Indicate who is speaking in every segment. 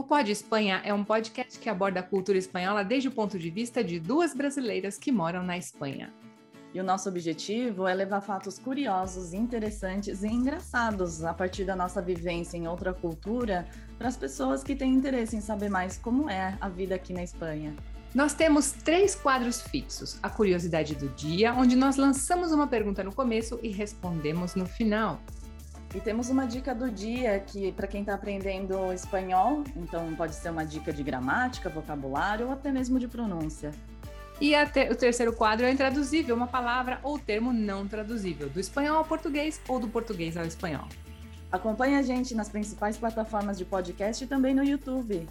Speaker 1: O Pod Espanha é um podcast que aborda a cultura espanhola desde o ponto de vista de duas brasileiras que moram na Espanha.
Speaker 2: E o nosso objetivo é levar fatos curiosos, interessantes e engraçados a partir da nossa vivência em outra cultura para as pessoas que têm interesse em saber mais como é a vida aqui na Espanha.
Speaker 1: Nós temos três quadros fixos: a curiosidade do dia, onde nós lançamos uma pergunta no começo e respondemos no final.
Speaker 2: E temos uma dica do dia que para quem está aprendendo espanhol, então pode ser uma dica de gramática, vocabulário ou até mesmo de pronúncia.
Speaker 1: E te o terceiro quadro é intraduzível, uma palavra ou termo não traduzível, do espanhol ao português ou do português ao espanhol.
Speaker 2: Acompanhe a gente nas principais plataformas de podcast e também no YouTube.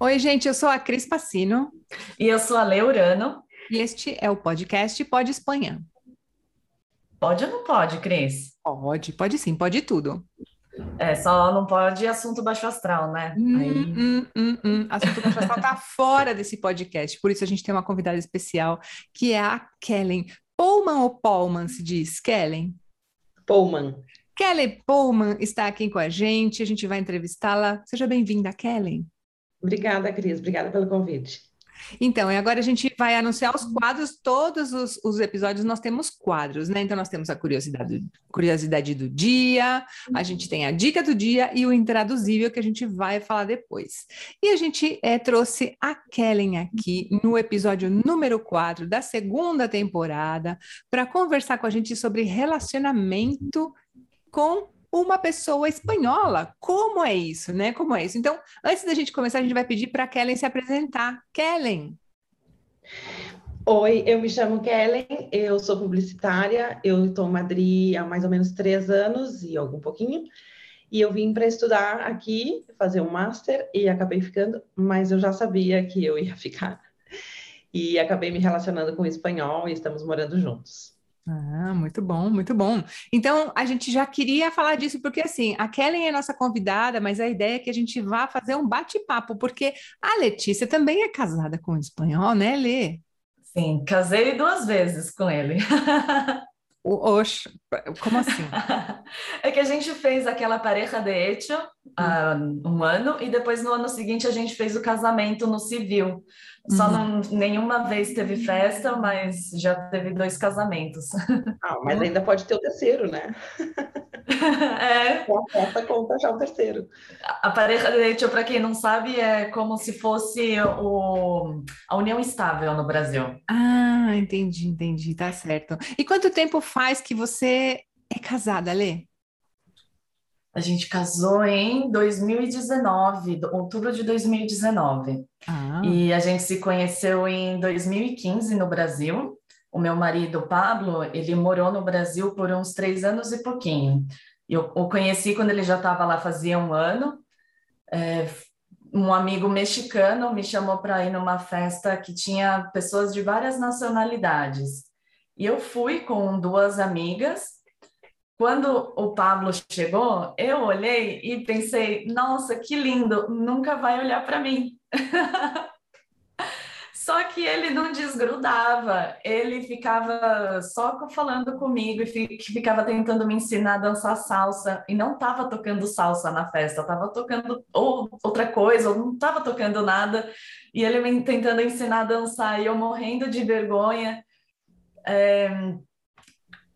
Speaker 1: Oi, gente, eu sou a Cris Passino.
Speaker 3: E eu sou a Leurano.
Speaker 1: E este é o podcast Pode Espanha.
Speaker 3: Pode ou não pode, Cris?
Speaker 1: Pode, pode sim, pode tudo.
Speaker 3: É, só não pode assunto baixo astral, né?
Speaker 1: Hum, Aí... hum, hum, hum. Assunto baixo astral tá fora desse podcast, por isso a gente tem uma convidada especial, que é a Kellen. Pullman ou Pullman se diz? Kellen?
Speaker 3: Pullman.
Speaker 1: Kelly Pullman está aqui com a gente, a gente vai entrevistá-la. Seja bem-vinda, Kellen.
Speaker 4: Obrigada, Cris. Obrigada pelo convite.
Speaker 1: Então, e agora a gente vai anunciar os quadros, todos os, os, episódios nós temos quadros, né? Então, nós temos a curiosidade, curiosidade do dia, a gente tem a dica do dia e o intraduzível que a gente vai falar depois. E a gente é, trouxe a Kellen aqui no episódio número 4 da segunda temporada para conversar com a gente sobre relacionamento com uma pessoa espanhola. Como é isso, né? Como é isso? Então, antes da gente começar, a gente vai pedir para Kellen se apresentar. Kellen.
Speaker 4: Oi, eu me chamo Kellen, eu sou publicitária, eu estou em Madrid há mais ou menos três anos e algum pouquinho, e eu vim para estudar aqui, fazer um master e acabei ficando, mas eu já sabia que eu ia ficar. E acabei me relacionando com o espanhol e estamos morando juntos.
Speaker 1: Ah, muito bom, muito bom. Então, a gente já queria falar disso, porque assim, a Kellen é nossa convidada, mas a ideia é que a gente vá fazer um bate-papo, porque a Letícia também é casada com um espanhol, né, Lê?
Speaker 3: Sim, casei duas vezes com ele.
Speaker 1: Oxe, como assim?
Speaker 3: é que a gente fez aquela pareja de hecho há um ano e depois no ano seguinte a gente fez o casamento no civil. Só uhum. não, nenhuma vez teve festa, mas já teve dois casamentos.
Speaker 4: Ah, mas ainda pode ter o terceiro, né?
Speaker 3: é.
Speaker 4: Com a festa conta já o terceiro.
Speaker 3: A pareja de hecho, para quem não sabe, é como se fosse o, a união estável no Brasil.
Speaker 1: Ah, entendi, entendi, tá certo. E quanto tempo faz que você é casada, Lê?
Speaker 3: A gente casou em 2019, outubro de 2019. Ah. E a gente se conheceu em 2015 no Brasil. O meu marido, Pablo, ele morou no Brasil por uns três anos e pouquinho. Eu o conheci quando ele já estava lá fazia um ano. É, um amigo mexicano me chamou para ir numa festa que tinha pessoas de várias nacionalidades. E eu fui com duas amigas quando o Pablo chegou, eu olhei e pensei: nossa, que lindo, nunca vai olhar para mim. Só que ele não desgrudava, ele ficava só falando comigo e ficava tentando me ensinar a dançar salsa e não estava tocando salsa na festa, estava tocando ou outra coisa, ou não estava tocando nada e ele me tentando ensinar a dançar e eu morrendo de vergonha. É,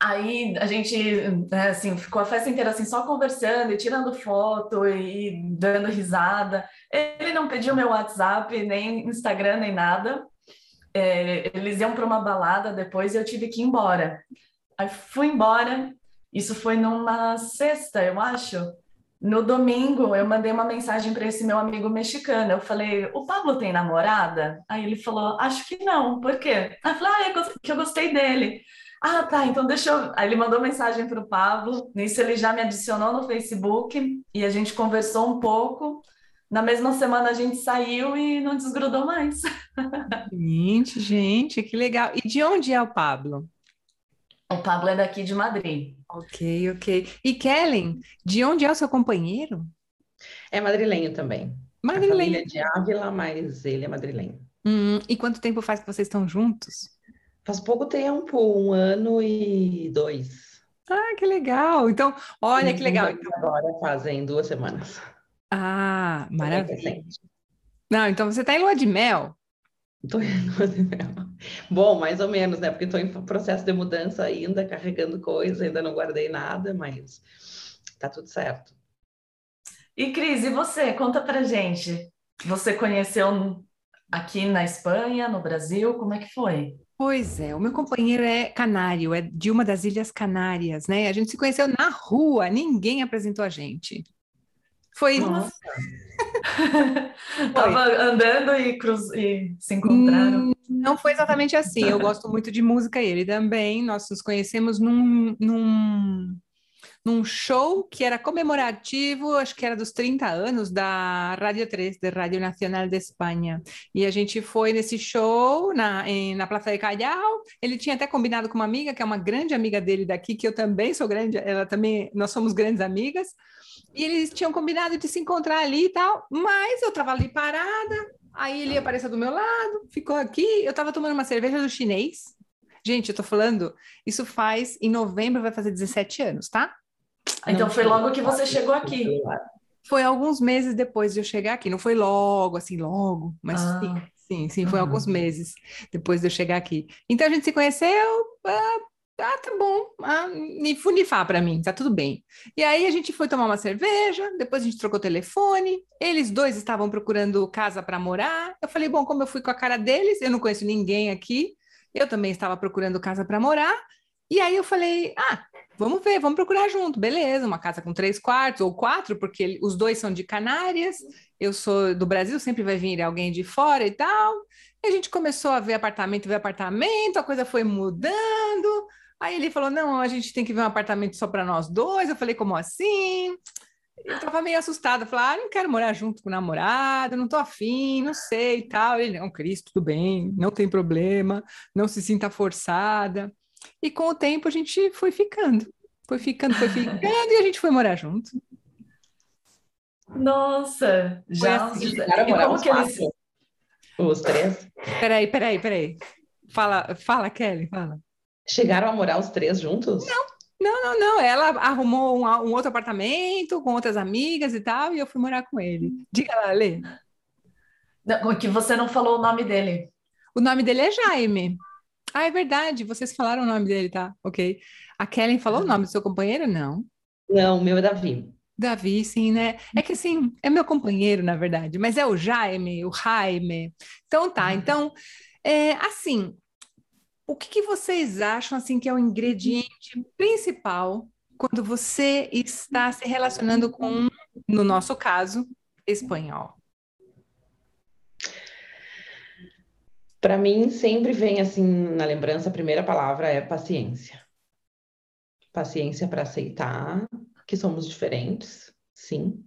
Speaker 3: Aí a gente, né, assim, ficou a festa inteira assim, só conversando e tirando foto e dando risada. Ele não pediu meu WhatsApp, nem Instagram, nem nada. É, eles iam para uma balada depois e eu tive que ir embora. Aí fui embora, isso foi numa sexta, eu acho. No domingo, eu mandei uma mensagem para esse meu amigo mexicano. Eu falei: O Pablo tem namorada? Aí ele falou: Acho que não. Por quê? Aí eu falei: Ah, é que eu gostei dele. Ah, tá, então deixa eu. Aí ele mandou mensagem para o Pablo, nisso ele já me adicionou no Facebook e a gente conversou um pouco. Na mesma semana a gente saiu e não desgrudou mais.
Speaker 1: Gente, gente, que legal. E de onde é o Pablo?
Speaker 3: O Pablo é daqui de Madrid.
Speaker 1: Ok, ok. E Kellen, de onde é o seu companheiro?
Speaker 4: É madrilenho também.
Speaker 1: Madrilenho. A
Speaker 4: família é de Ávila, mas ele é madrilenho.
Speaker 1: Hum, e quanto tempo faz que vocês estão juntos?
Speaker 4: Faz pouco tempo, um ano e dois.
Speaker 1: Ah, que legal! Então, olha que legal.
Speaker 4: Agora fazem duas semanas.
Speaker 1: Ah, maravilha. Não, então você está em lua de mel.
Speaker 4: Tô em lua de mel. Bom, mais ou menos, né? Porque estou em processo de mudança ainda, carregando coisa, ainda não guardei nada, mas tá tudo certo.
Speaker 3: E Cris, e você? Conta pra gente. Você conheceu aqui na Espanha, no Brasil? Como é que foi?
Speaker 1: Pois é, o meu companheiro é canário, é de uma das Ilhas Canárias, né? A gente se conheceu na rua, ninguém apresentou a gente. Foi.
Speaker 3: Tava andando e, cruz... e se encontraram. Hum,
Speaker 1: não foi exatamente assim. Eu gosto muito de música e ele também. Nós nos conhecemos num, num num show que era comemorativo, acho que era dos 30 anos da Rádio 3, da Rádio Nacional de Espanha. E a gente foi nesse show na, em, na Praça de Callao. Ele tinha até combinado com uma amiga, que é uma grande amiga dele daqui, que eu também sou grande, ela também, nós somos grandes amigas. E eles tinham combinado de se encontrar ali e tal, mas eu estava ali parada, aí ele apareceu do meu lado, ficou aqui, eu estava tomando uma cerveja do chinês. Gente, eu tô falando, isso faz, em novembro vai fazer 17 anos, tá?
Speaker 3: Então foi logo que você chegou aqui.
Speaker 1: Foi alguns meses depois de eu chegar aqui. Não foi logo, assim, logo, mas ah. sim, sim, sim, foi uhum. alguns meses depois de eu chegar aqui. Então a gente se conheceu. Ah, ah tá bom, ah, me funifar para mim, tá tudo bem. E aí a gente foi tomar uma cerveja, depois a gente trocou telefone. Eles dois estavam procurando casa para morar. Eu falei, bom, como eu fui com a cara deles, eu não conheço ninguém aqui. Eu também estava procurando casa para morar. E aí eu falei, ah, vamos ver, vamos procurar junto, beleza, uma casa com três quartos ou quatro, porque ele, os dois são de Canárias, eu sou do Brasil, sempre vai vir alguém de fora e tal. E a gente começou a ver apartamento, ver apartamento, a coisa foi mudando. Aí ele falou: não, a gente tem que ver um apartamento só para nós dois. Eu falei, como assim? Eu tava meio assustada, falei, ah, não quero morar junto com o namorado, não tô afim, não sei e tal. Ele, não, Cris, tudo bem, não tem problema, não se sinta forçada. E com o tempo a gente foi ficando. Foi ficando, foi ficando e a gente foi morar junto.
Speaker 3: Nossa, já.
Speaker 4: Assim, e como que eles... Os três?
Speaker 1: Peraí, peraí, peraí. Fala, fala, Kelly, fala.
Speaker 4: Chegaram a morar os três juntos?
Speaker 1: Não, não, não, não. Ela arrumou um, um, outro apartamento com outras amigas e tal, e eu fui morar com ele. Diga lá, Lê.
Speaker 3: Não, que você não falou o nome dele.
Speaker 1: O nome dele é Jaime. Ah, é verdade, vocês falaram o nome dele, tá? Ok. A Kellen falou o nome do seu companheiro? Não.
Speaker 4: Não, o meu é Davi.
Speaker 1: Davi, sim, né? É que assim, é meu companheiro, na verdade, mas é o Jaime, o Jaime. Então tá, uhum. então, é, assim, o que, que vocês acham assim que é o ingrediente principal quando você está se relacionando com, no nosso caso, espanhol?
Speaker 4: Para mim, sempre vem assim na lembrança, a primeira palavra é paciência. Paciência para aceitar que somos diferentes, sim.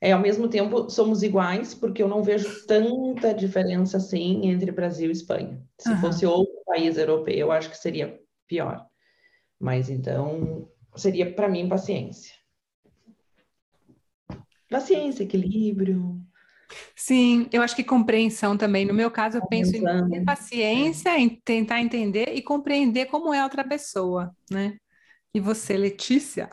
Speaker 4: É, ao mesmo tempo, somos iguais, porque eu não vejo tanta diferença assim entre Brasil e Espanha. Se uhum. fosse outro país europeu, eu acho que seria pior. Mas então, seria para mim paciência. Paciência, equilíbrio,
Speaker 1: Sim, eu acho que compreensão também. No meu caso, eu penso em ter paciência, em tentar entender e compreender como é a outra pessoa, né? E você, Letícia?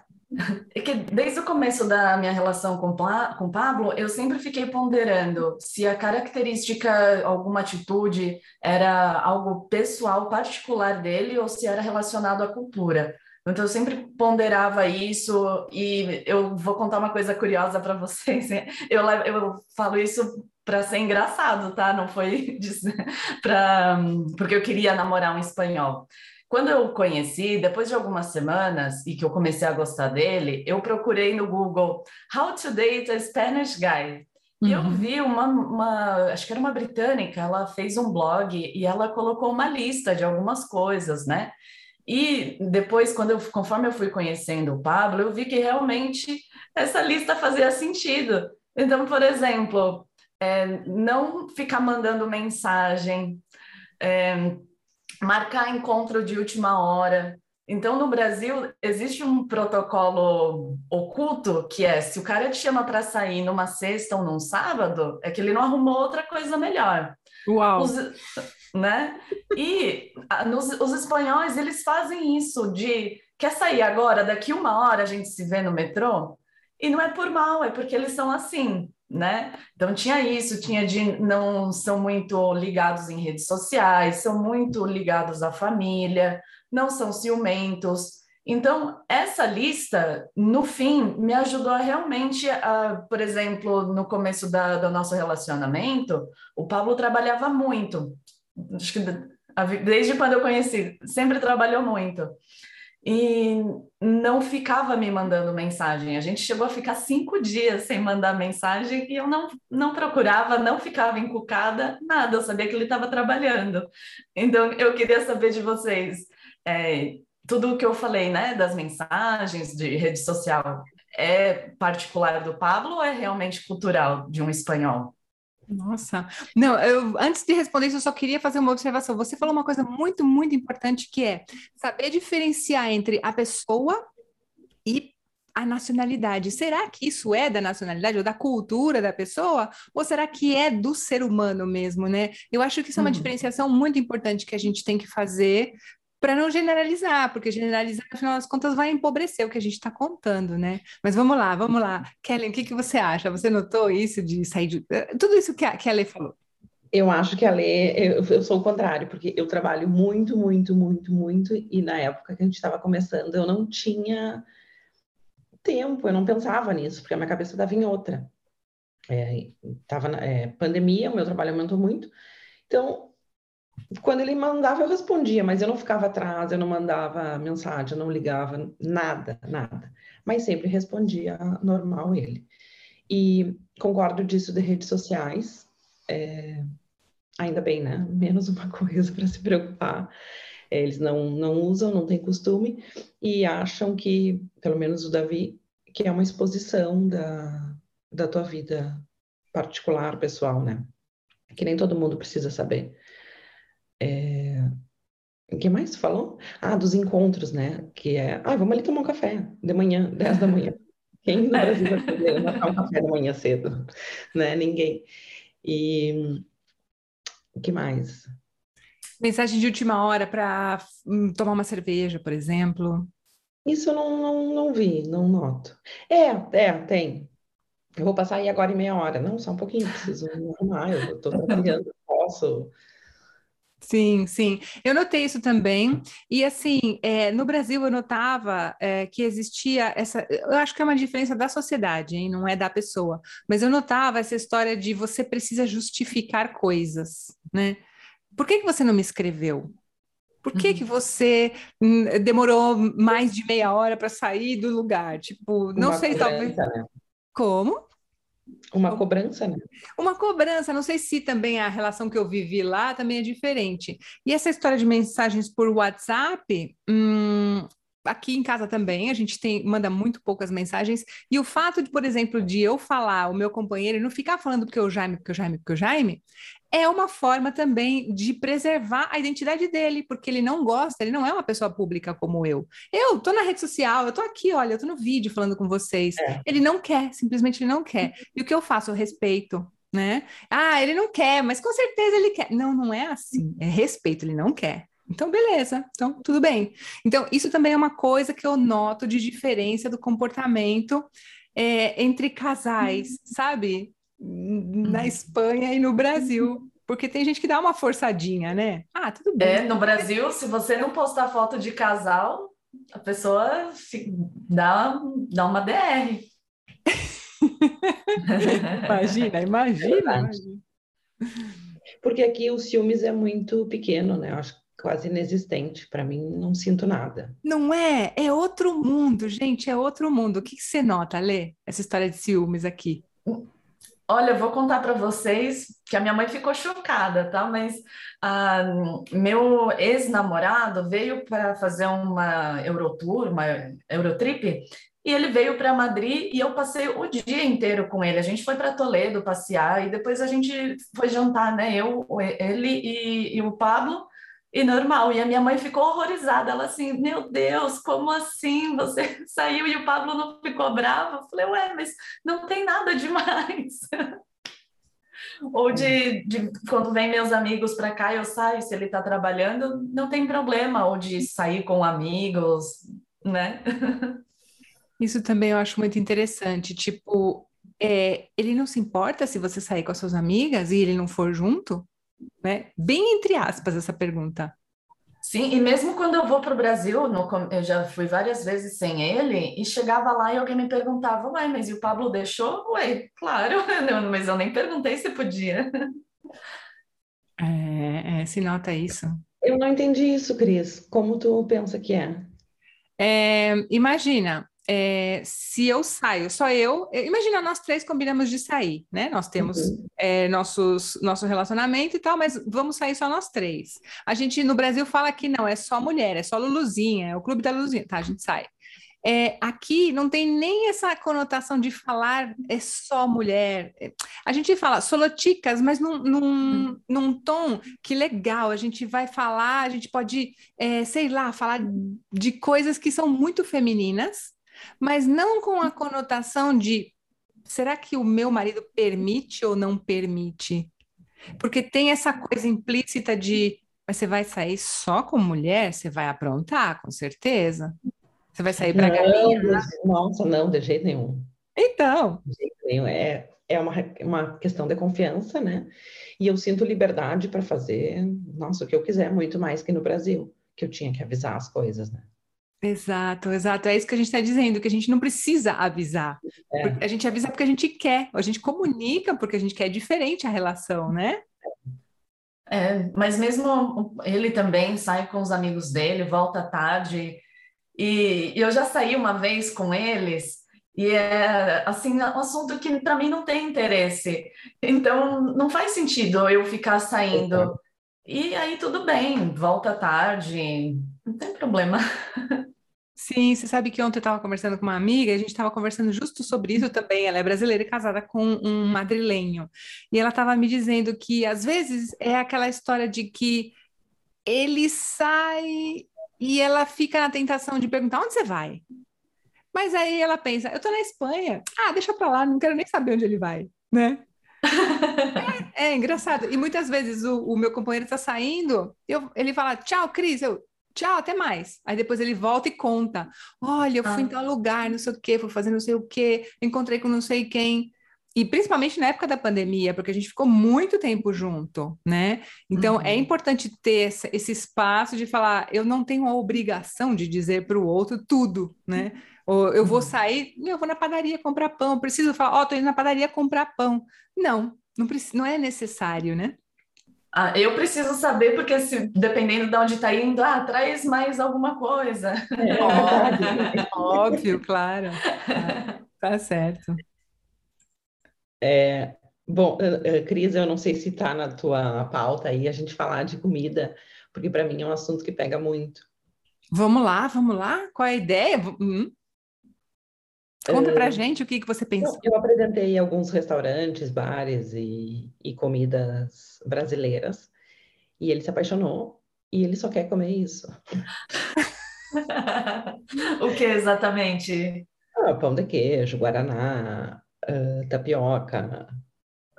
Speaker 3: É que desde o começo da minha relação com com Pablo, eu sempre fiquei ponderando se a característica, alguma atitude era algo pessoal, particular dele ou se era relacionado à cultura. Então, eu sempre ponderava isso, e eu vou contar uma coisa curiosa para vocês. Eu, eu falo isso para ser engraçado, tá? Não foi para porque eu queria namorar um espanhol. Quando eu conheci, depois de algumas semanas e que eu comecei a gostar dele, eu procurei no Google How to Date a Spanish Guy. E eu uhum. vi uma, uma, acho que era uma britânica, ela fez um blog e ela colocou uma lista de algumas coisas, né? E depois, quando eu, conforme eu fui conhecendo o Pablo, eu vi que realmente essa lista fazia sentido. Então, por exemplo, é, não ficar mandando mensagem, é, marcar encontro de última hora. Então, no Brasil, existe um protocolo oculto que é: se o cara te chama para sair numa sexta ou num sábado, é que ele não arrumou outra coisa melhor.
Speaker 1: Uau!
Speaker 3: Os, né? E nos, os espanhóis, eles fazem isso de quer sair agora, daqui uma hora a gente se vê no metrô? E não é por mal, é porque eles são assim, né? Então tinha isso, tinha de não são muito ligados em redes sociais, são muito ligados à família, não são ciumentos. Então, essa lista, no fim, me ajudou a realmente, a, por exemplo, no começo da, do nosso relacionamento, o Pablo trabalhava muito. Acho que desde quando eu conheci, sempre trabalhou muito e não ficava me mandando mensagem. A gente chegou a ficar cinco dias sem mandar mensagem e eu não, não procurava, não ficava encucada, nada, eu sabia que ele estava trabalhando. Então, eu queria saber de vocês, é, tudo o que eu falei, né, das mensagens de rede social, é particular do Pablo ou é realmente cultural de um espanhol?
Speaker 1: Nossa, não, eu antes de responder isso, eu só queria fazer uma observação. Você falou uma coisa muito, muito importante que é saber diferenciar entre a pessoa e a nacionalidade. Será que isso é da nacionalidade ou da cultura da pessoa? Ou será que é do ser humano mesmo, né? Eu acho que isso é uma uhum. diferenciação muito importante que a gente tem que fazer para não generalizar, porque generalizar, afinal das contas, vai empobrecer o que a gente está contando, né? Mas vamos lá, vamos lá. Kellen, o que, que você acha? Você notou isso de sair de. Eh, tudo isso que a, que a Lê falou.
Speaker 4: Eu acho que a Lê, eu, eu, sou o contrário, porque eu trabalho muito, muito, muito, muito, e na época que a gente estava começando, eu não tinha tempo, eu não pensava nisso, porque a minha cabeça estava em outra. É, tava na é, pandemia, o meu trabalho aumentou muito, então quando ele mandava, eu respondia, mas eu não ficava atrás, eu não mandava mensagem, eu não ligava, nada, nada. Mas sempre respondia normal ele. E concordo disso de redes sociais. É, ainda bem, né? Menos uma coisa para se preocupar. É, eles não, não usam, não têm costume e acham que, pelo menos o Davi, que é uma exposição da, da tua vida particular, pessoal, né? Que nem todo mundo precisa saber. É... O que mais falou? Ah, dos encontros, né? Que é, ah, vamos ali tomar um café de manhã, 10 da manhã. Quem no Brasil vai poder tomar um café da manhã cedo? Né? Ninguém. E o que mais?
Speaker 1: Mensagem de última hora para hum, tomar uma cerveja, por exemplo.
Speaker 4: Isso eu não, não, não vi, não noto. É, é, tem. Eu vou passar aí agora em meia hora. Não, só um pouquinho, preciso arrumar, eu estou trabalhando, posso
Speaker 1: Sim, sim. Eu notei isso também. E assim, é, no Brasil eu notava é, que existia essa. Eu acho que é uma diferença da sociedade, hein? não é da pessoa. Mas eu notava essa história de você precisa justificar coisas, né? Por que, que você não me escreveu? Por que, que uhum. você hum, demorou mais de meia hora para sair do lugar? Tipo, não Uma sei, talvez. Né? Como?
Speaker 4: Uma cobrança, né?
Speaker 1: Uma cobrança, não sei se também a relação que eu vivi lá também é diferente. E essa história de mensagens por WhatsApp, hum, aqui em casa também, a gente tem, manda muito poucas mensagens, e o fato de, por exemplo, de eu falar o meu companheiro e não ficar falando porque o Jaime, porque o Jaime, porque o Jaime, é uma forma também de preservar a identidade dele, porque ele não gosta, ele não é uma pessoa pública como eu. Eu tô na rede social, eu tô aqui, olha, eu tô no vídeo falando com vocês. É. Ele não quer, simplesmente ele não quer. E o que eu faço? Eu respeito, né? Ah, ele não quer, mas com certeza ele quer. Não, não é assim. É respeito, ele não quer. Então, beleza, então tudo bem. Então, isso também é uma coisa que eu noto de diferença do comportamento é, entre casais, sabe? Na uhum. Espanha e no Brasil. Porque tem gente que dá uma forçadinha, né? Ah, tudo bem.
Speaker 3: É, no Brasil, se você não postar foto de casal, a pessoa dá, dá uma DR.
Speaker 1: imagina, imagina, imagina.
Speaker 4: Porque aqui o ciúmes é muito pequeno, né? Eu acho quase inexistente. Para mim, não sinto nada.
Speaker 1: Não é? É outro mundo, gente, é outro mundo. O que, que você nota, Lê, essa história de ciúmes aqui?
Speaker 3: Olha, eu vou contar para vocês que a minha mãe ficou chocada, tá? Mas ah, meu ex-namorado veio para fazer uma Eurotour, uma Eurotrip, e ele veio para Madrid e eu passei o dia inteiro com ele. A gente foi para Toledo passear e depois a gente foi jantar, né? Eu, ele e, e o Pablo e normal. E a minha mãe ficou horrorizada. Ela assim, meu Deus, como assim? Você saiu e o Pablo não ficou bravo? Eu falei, ué, mas não tem nada demais. Ou de, de, quando vem meus amigos para cá, eu saio, se ele está trabalhando, não tem problema. Ou de sair com amigos, né?
Speaker 1: Isso também eu acho muito interessante. Tipo, é, ele não se importa se você sair com as suas amigas e ele não for junto? Né? Bem entre aspas essa pergunta.
Speaker 3: Sim, e mesmo quando eu vou para o Brasil, no, eu já fui várias vezes sem ele, e chegava lá e alguém me perguntava, uai, mas e o Pablo deixou? Ué, claro, mas eu nem perguntei se podia.
Speaker 1: É, é, se nota isso.
Speaker 4: Eu não entendi isso, Cris. Como tu pensa que é?
Speaker 1: é imagina, é, se eu saio, só eu, imagina, nós três combinamos de sair, né? Nós temos uhum. é, nossos, nosso relacionamento e tal, mas vamos sair só nós três. A gente no Brasil fala que não, é só mulher, é só Luluzinha, é o clube da Luluzinha, tá? A gente sai. É, aqui não tem nem essa conotação de falar é só mulher. É, a gente fala soloticas, mas num, num, num tom que legal. A gente vai falar, a gente pode, é, sei lá, falar de coisas que são muito femininas, mas não com a conotação de será que o meu marido permite ou não permite? Porque tem essa coisa implícita de mas você vai sair só com mulher? Você vai aprontar, com certeza. Você vai sair para galinha? Né?
Speaker 4: Nossa, não, de jeito nenhum.
Speaker 1: Então.
Speaker 4: De jeito nenhum. É, é uma, uma questão de confiança, né? E eu sinto liberdade para fazer, nossa, o que eu quiser, muito mais que no Brasil, que eu tinha que avisar as coisas, né?
Speaker 1: Exato, exato. É isso que a gente está dizendo, que a gente não precisa avisar. É. A gente avisa porque a gente quer, a gente comunica porque a gente quer diferente a relação, né?
Speaker 3: É, mas mesmo ele também sai com os amigos dele, volta tarde. E, e eu já saí uma vez com eles, e é assim, um assunto que para mim não tem interesse. Então não faz sentido eu ficar saindo. E aí tudo bem, volta tarde, não tem problema.
Speaker 1: Sim, você sabe que ontem eu estava conversando com uma amiga, a gente estava conversando justo sobre isso também. Ela é brasileira e casada com um madrilenho. E ela estava me dizendo que às vezes é aquela história de que ele sai e ela fica na tentação de perguntar onde você vai. Mas aí ela pensa, eu estou na Espanha. Ah, deixa para lá, não quero nem saber onde ele vai, né? é, é, engraçado. E muitas vezes o, o meu companheiro está saindo, eu, ele fala, tchau, Cris. Eu, tchau, até mais. Aí depois ele volta e conta: olha, eu fui ah. em tal lugar, não sei o quê, fui fazer não sei o quê, encontrei com não sei quem. E principalmente na época da pandemia, porque a gente ficou muito tempo junto, né? Então é uhum. é importante ter esse espaço de falar: eu não tenho a obrigação de dizer para o outro tudo, né? Ou eu vou uhum. sair, eu vou na padaria comprar pão, preciso falar, ó, oh, tô indo na padaria comprar pão. Não, não, não é necessário, né?
Speaker 3: Ah, eu preciso saber, porque se, dependendo de onde está indo, ah, traz mais alguma coisa.
Speaker 1: É, óbvio, óbvio, claro. tá certo.
Speaker 4: É, bom, Cris, eu não sei se está na tua pauta aí a gente falar de comida, porque para mim é um assunto que pega muito.
Speaker 1: Vamos lá, vamos lá? Qual é a ideia? Hum? Conta pra gente o que, que você pensou.
Speaker 4: Eu, eu apresentei alguns restaurantes, bares e, e comidas brasileiras. E ele se apaixonou e ele só quer comer isso.
Speaker 3: o que exatamente?
Speaker 4: Ah, pão de queijo, guaraná, uh, tapioca.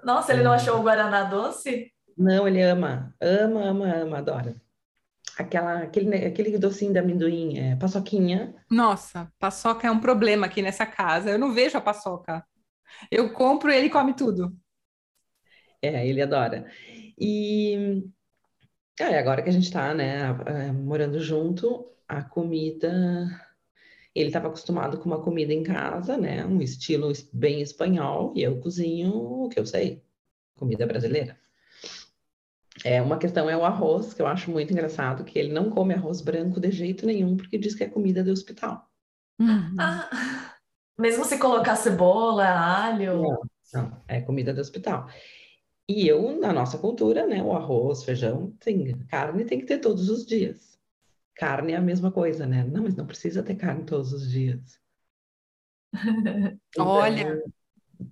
Speaker 3: Nossa, ele não achou o guaraná doce?
Speaker 4: Não, ele ama, ama, ama, ama, adora aquela, aquele, aquele docinho de amendoim, é, paçoquinha.
Speaker 1: Nossa, paçoca é um problema aqui nessa casa. Eu não vejo a paçoca. Eu compro e ele come tudo.
Speaker 4: É, ele adora. E é, agora que a gente está, né, é, morando junto, a comida. Ele estava acostumado com uma comida em casa, né, um estilo bem espanhol, e eu cozinho o que eu sei, comida brasileira. É, uma questão é o arroz, que eu acho muito engraçado, que ele não come arroz branco de jeito nenhum, porque diz que é comida de hospital.
Speaker 3: Uhum. Ah, mesmo se colocar cebola, alho.
Speaker 4: Não, não, é comida de hospital. E eu, na nossa cultura, né, o arroz, feijão, tem, carne tem que ter todos os dias. Carne é a mesma coisa, né? Não, mas não precisa ter carne todos os dias.
Speaker 1: Então, Olha,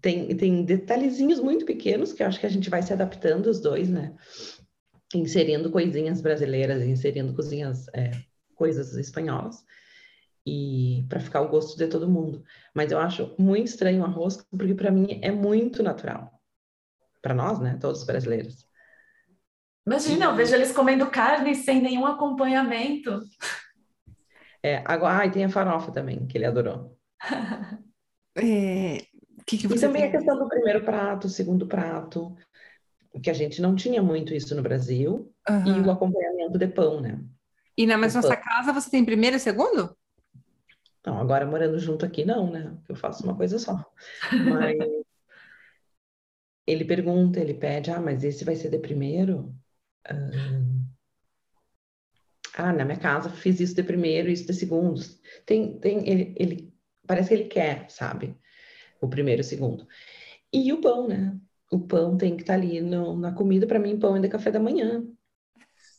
Speaker 4: tem, tem detalhezinhos muito pequenos que eu acho que a gente vai se adaptando os dois, né? Inserindo coisinhas brasileiras, inserindo cozinhas, é, coisas espanholas, e para ficar o gosto de todo mundo. Mas eu acho muito estranho o arroz, porque para mim é muito natural. Para nós, né? Todos os brasileiros.
Speaker 3: Imagina, eu vejo eles comendo carne sem nenhum acompanhamento.
Speaker 4: É, agora, ah, e tem a farofa também, que ele adorou.
Speaker 1: É, que que
Speaker 4: e também tem? a questão do primeiro prato, segundo prato, que a gente não tinha muito isso no Brasil, uhum. e o acompanhamento de pão, né?
Speaker 1: E na mesma nossa casa você tem primeiro e segundo?
Speaker 4: Não, agora morando junto aqui não, né? Eu faço uma coisa só. Mas ele pergunta, ele pede, ah, mas esse vai ser de primeiro? Ah, na minha casa fiz isso de primeiro, isso de segundo. Tem, tem, ele, ele parece que ele quer, sabe? O primeiro e o segundo. E o pão, né? O pão tem que estar tá ali no, na comida. Para mim, pão é café da manhã.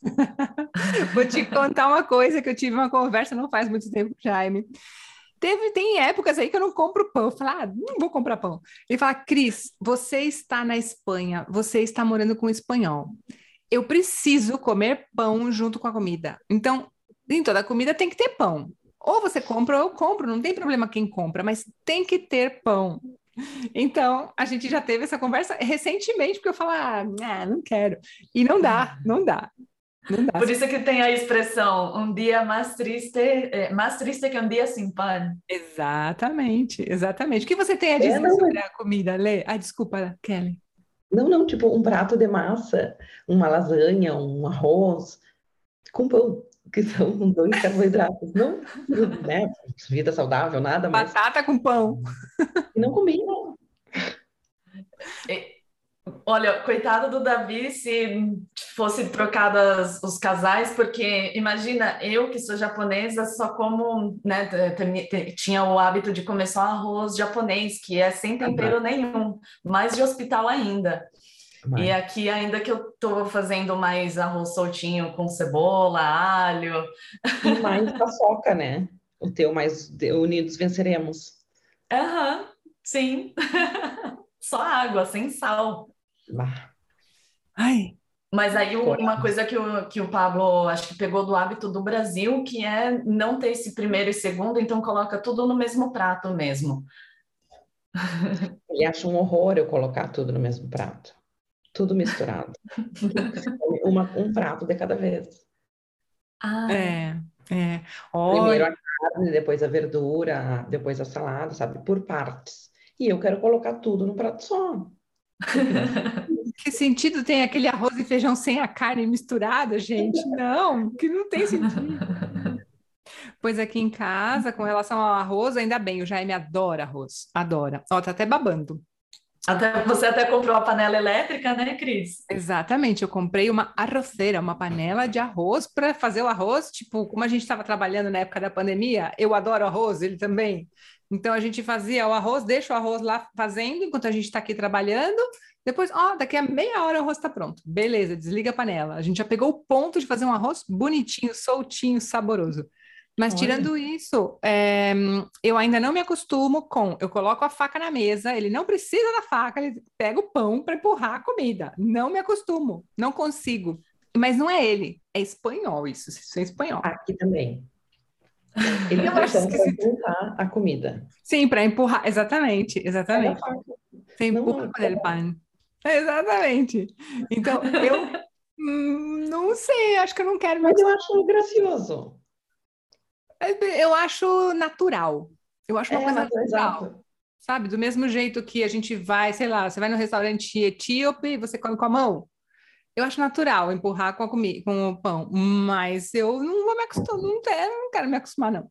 Speaker 1: Vou te contar uma coisa que eu tive uma conversa não faz muito tempo, Jaime. Teve, tem épocas aí que eu não compro pão. Eu falo, ah, não vou comprar pão. Ele fala, Cris, você está na Espanha, você está morando com um espanhol. Eu preciso comer pão junto com a comida. Então, em toda comida tem que ter pão. Ou você compra ou eu compro, não tem problema quem compra, mas tem que ter pão. Então, a gente já teve essa conversa recentemente, porque eu falo, ah, não quero. E não dá, não dá.
Speaker 3: Por isso que tem a expressão um dia mais triste, é, mais triste que um dia sem pão.
Speaker 1: Exatamente, exatamente. O que você tem a dizer é, sobre a comida, Lê? Ah, desculpa, Kelly.
Speaker 4: Não, não, tipo um prato de massa, uma lasanha, um arroz com pão, que são dois carboidratos. Não, né, vida saudável, nada
Speaker 1: mais. Batata com pão.
Speaker 4: Não combina.
Speaker 3: Olha, coitado do Davi se fosse trocadas os casais, porque imagina, eu que sou japonesa, só como, né, tinha o hábito de comer só arroz japonês, que é sem tempero nenhum, mais de hospital ainda. E aqui, ainda que eu estou fazendo mais arroz soltinho com cebola, alho.
Speaker 4: E mais paçoca, né? O teu mais unidos venceremos.
Speaker 3: Aham, uhum, sim. Só água, sem sal.
Speaker 1: Ai.
Speaker 3: Mas aí uma coisa que o, que o Pablo acho que pegou do hábito do Brasil, que é não ter esse primeiro e segundo, então coloca tudo no mesmo prato mesmo.
Speaker 4: Ele acha um horror eu colocar tudo no mesmo prato. Tudo misturado. Uma, um prato de cada vez.
Speaker 1: Ah. É, é.
Speaker 4: Primeiro a carne, depois a verdura, depois a salada, sabe? Por partes. E eu quero colocar tudo no prato só.
Speaker 1: Que sentido tem aquele arroz e feijão sem a carne misturada, gente? Não, que não tem sentido. Pois aqui em casa, com relação ao arroz, ainda bem, o Jaime adora arroz, adora. Ó, tá até babando.
Speaker 3: Até, você até comprou a panela elétrica, né, Cris?
Speaker 1: Exatamente, eu comprei uma arroceira, uma panela de arroz para fazer o arroz, tipo, como a gente estava trabalhando na época da pandemia, eu adoro arroz, ele também. Então a gente fazia o arroz, deixa o arroz lá fazendo enquanto a gente está aqui trabalhando. Depois, ó, daqui a meia hora o arroz está pronto. Beleza, desliga a panela. A gente já pegou o ponto de fazer um arroz bonitinho, soltinho, saboroso. Mas Olha. tirando isso, é, eu ainda não me acostumo com. Eu coloco a faca na mesa, ele não precisa da faca, ele pega o pão para empurrar a comida. Não me acostumo, não consigo. Mas não é ele, é espanhol isso, isso é espanhol.
Speaker 4: Aqui também. Ele funciona para empurrar a comida.
Speaker 1: Sim, para empurrar, exatamente, exatamente. Você empurra com ele pan. Exatamente. Então, eu hum, não sei, acho que eu não quero
Speaker 4: mais. Mas eu acho gracioso.
Speaker 1: Eu acho natural. Eu acho uma é, coisa natural. Exato. Sabe? Do mesmo jeito que a gente vai, sei lá, você vai no restaurante etíope e você come com a mão. Eu acho natural empurrar com, a comida, com o pão, mas eu não vou me acostumar, não quero, não quero me acostumar, não.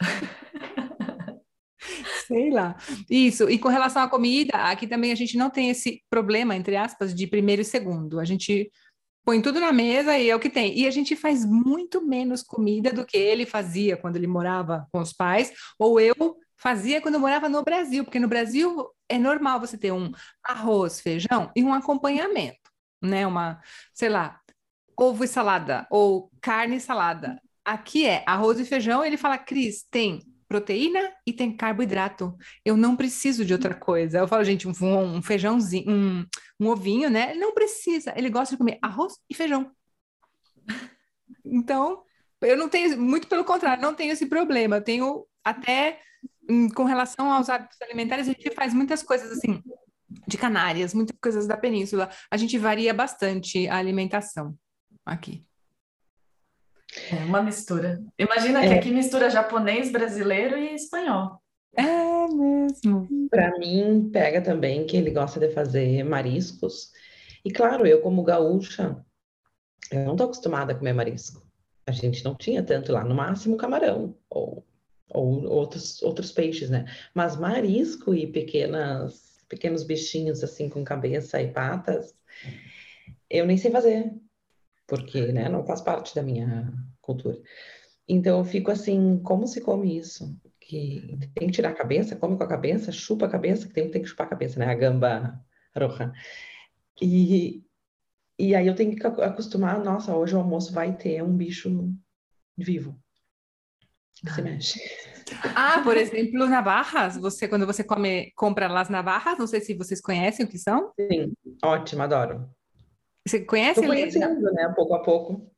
Speaker 1: Sei lá. Isso. E com relação à comida, aqui também a gente não tem esse problema, entre aspas, de primeiro e segundo. A gente põe tudo na mesa e é o que tem. E a gente faz muito menos comida do que ele fazia quando ele morava com os pais, ou eu fazia quando eu morava no Brasil, porque no Brasil é normal você ter um arroz, feijão e um acompanhamento né? Uma, sei lá, ovo e salada ou carne e salada. Aqui é arroz e feijão, ele fala, Cris, tem proteína e tem carboidrato. Eu não preciso de outra coisa. Eu falo, gente, um, um feijãozinho, um, um ovinho, né? Ele não precisa. Ele gosta de comer arroz e feijão. Então, eu não tenho, muito pelo contrário, não tenho esse problema. Eu tenho até, hum, com relação aos hábitos alimentares, a gente faz muitas coisas assim de Canárias, muitas coisas da península. A gente varia bastante a alimentação aqui.
Speaker 3: É uma mistura. Imagina é. que aqui mistura japonês, brasileiro e espanhol.
Speaker 1: É mesmo.
Speaker 4: Para mim, pega também que ele gosta de fazer mariscos. E claro, eu como gaúcha, eu não estou acostumada a comer marisco. A gente não tinha tanto lá, no máximo camarão ou, ou outros, outros peixes, né? Mas marisco e pequenas, pequenos bichinhos assim com cabeça e patas, eu nem sei fazer, porque né, não faz parte da minha cultura. Então eu fico assim, como se come isso? Que tem que tirar a cabeça, come com a cabeça, chupa a cabeça, que tem, tem que chupar a cabeça, né? A gamba roja. E, e aí eu tenho que acostumar, nossa, hoje o almoço vai ter um bicho vivo que se mexe.
Speaker 1: Ah, por exemplo, navarras, você quando você come, compra las navarras, não sei se vocês conhecem o que são?
Speaker 4: Sim, ótimo, adoro.
Speaker 1: Você conhece?
Speaker 4: Tô conhecendo, né, pouco a pouco.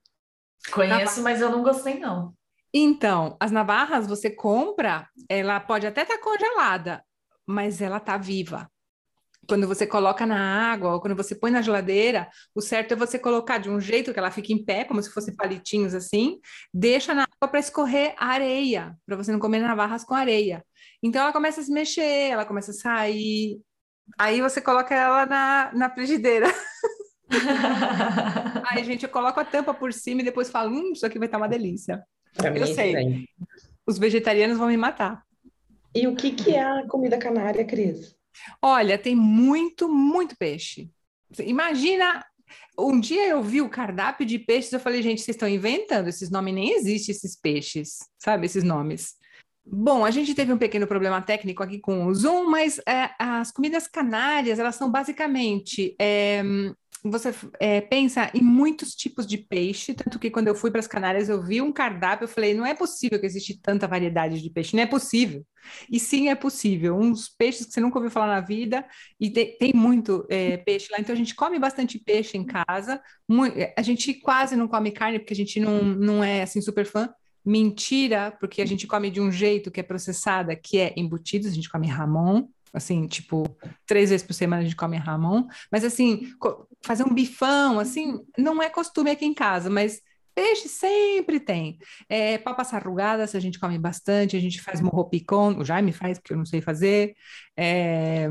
Speaker 3: Conheço, mas eu não gostei não.
Speaker 1: Então, as navarras você compra, ela pode até estar tá congelada, mas ela tá viva quando você coloca na água ou quando você põe na geladeira, o certo é você colocar de um jeito que ela fique em pé, como se fosse palitinhos assim, deixa na água para escorrer areia, para você não comer navarras com areia. Então ela começa a se mexer, ela começa a sair. Aí você coloca ela na, na frigideira. Aí, gente, eu coloco a tampa por cima e depois falo, hum, isso aqui vai estar uma delícia.
Speaker 4: Pra eu sei. Também.
Speaker 1: Os vegetarianos vão me matar.
Speaker 4: E o que, que é a comida canária, Cris?
Speaker 1: Olha, tem muito, muito peixe. Imagina, um dia eu vi o cardápio de peixes, eu falei, gente, vocês estão inventando, esses nomes nem existem, esses peixes, sabe, esses nomes. Bom, a gente teve um pequeno problema técnico aqui com o Zoom, mas é, as comidas canárias, elas são basicamente é, você é, pensa em muitos tipos de peixe, tanto que quando eu fui para as Canárias eu vi um cardápio, eu falei, não é possível que existe tanta variedade de peixe, não é possível. E sim, é possível. Uns peixes que você nunca ouviu falar na vida, e te, tem muito é, peixe lá, então a gente come bastante peixe em casa, muito, a gente quase não come carne, porque a gente não, não é assim super fã, mentira, porque a gente come de um jeito que é processada, que é embutidos, a gente come ramon, assim, tipo, três vezes por semana a gente come ramon, mas assim, fazer um bifão, assim, não é costume aqui em casa, mas peixe sempre tem. É, papas arrugadas a gente come bastante, a gente faz morro picon, o Jaime faz, porque eu não sei fazer, é,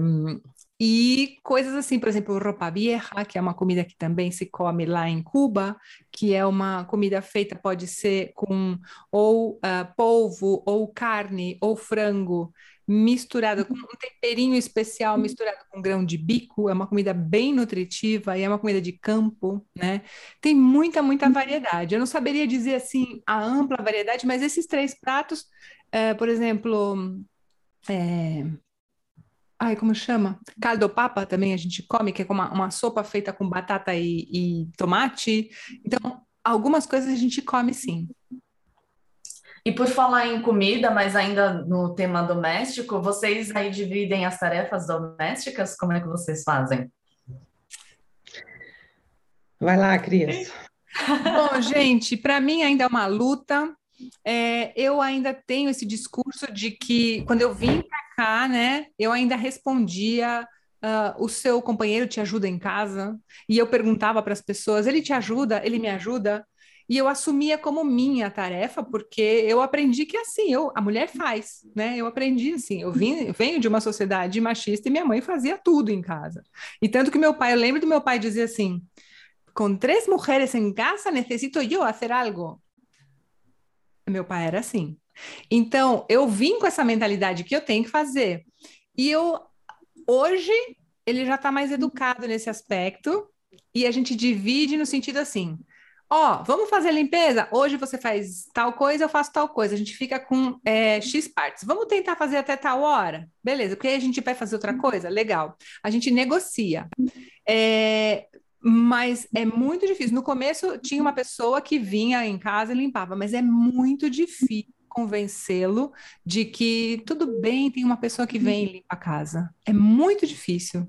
Speaker 1: e coisas assim, por exemplo, roupa vieja, que é uma comida que também se come lá em Cuba, que é uma comida feita, pode ser com ou uh, polvo, ou carne, ou frango, misturado com um temperinho especial, misturado com grão de bico. É uma comida bem nutritiva e é uma comida de campo, né? Tem muita, muita variedade. Eu não saberia dizer assim a ampla variedade, mas esses três pratos, é, por exemplo, é... ai, como chama? Caldo papa também a gente come, que é uma, uma sopa feita com batata e, e tomate. Então, algumas coisas a gente come sim.
Speaker 3: E por falar em comida, mas ainda no tema doméstico, vocês aí dividem as tarefas domésticas? Como é que vocês fazem?
Speaker 4: Vai lá, Cris.
Speaker 1: Bom, gente, para mim ainda é uma luta. É, eu ainda tenho esse discurso de que quando eu vim para cá, né, eu ainda respondia Uh, o seu companheiro te ajuda em casa? E eu perguntava para as pessoas: ele te ajuda? Ele me ajuda? E eu assumia como minha tarefa, porque eu aprendi que assim, eu, a mulher faz, né? Eu aprendi assim, eu vim, venho de uma sociedade machista e minha mãe fazia tudo em casa. E tanto que meu pai, eu lembro do meu pai dizer assim: com três mulheres em casa, necessito eu fazer algo. Meu pai era assim. Então, eu vim com essa mentalidade que eu tenho que fazer. E eu, hoje, ele já está mais educado nesse aspecto, e a gente divide no sentido assim: Ó, oh, vamos fazer a limpeza? Hoje você faz tal coisa, eu faço tal coisa. A gente fica com é, X partes. Vamos tentar fazer até tal hora? Beleza, porque aí a gente vai fazer outra coisa? Legal. A gente negocia. É, mas é muito difícil. No começo tinha uma pessoa que vinha em casa e limpava, mas é muito difícil convencê-lo de que tudo bem, tem uma pessoa que vem e limpa a casa. É muito difícil.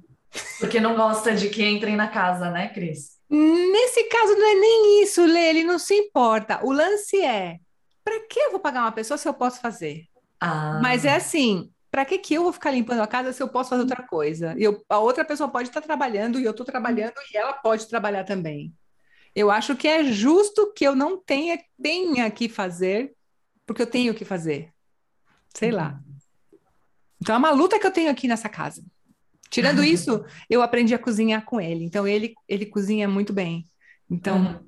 Speaker 3: Porque não gosta de que entrem na casa, né, Cris?
Speaker 1: Nesse caso, não é nem isso, Lê, ele não se importa. O lance é: para que eu vou pagar uma pessoa se eu posso fazer? Ah. Mas é assim: para que, que eu vou ficar limpando a casa se eu posso fazer outra coisa? Eu, a outra pessoa pode estar trabalhando e eu estou trabalhando e ela pode trabalhar também. Eu acho que é justo que eu não tenha, tenha que fazer, porque eu tenho que fazer. Sei lá. Então é uma luta que eu tenho aqui nessa casa. Tirando isso, eu aprendi a cozinhar com ele. Então ele ele cozinha muito bem. Então.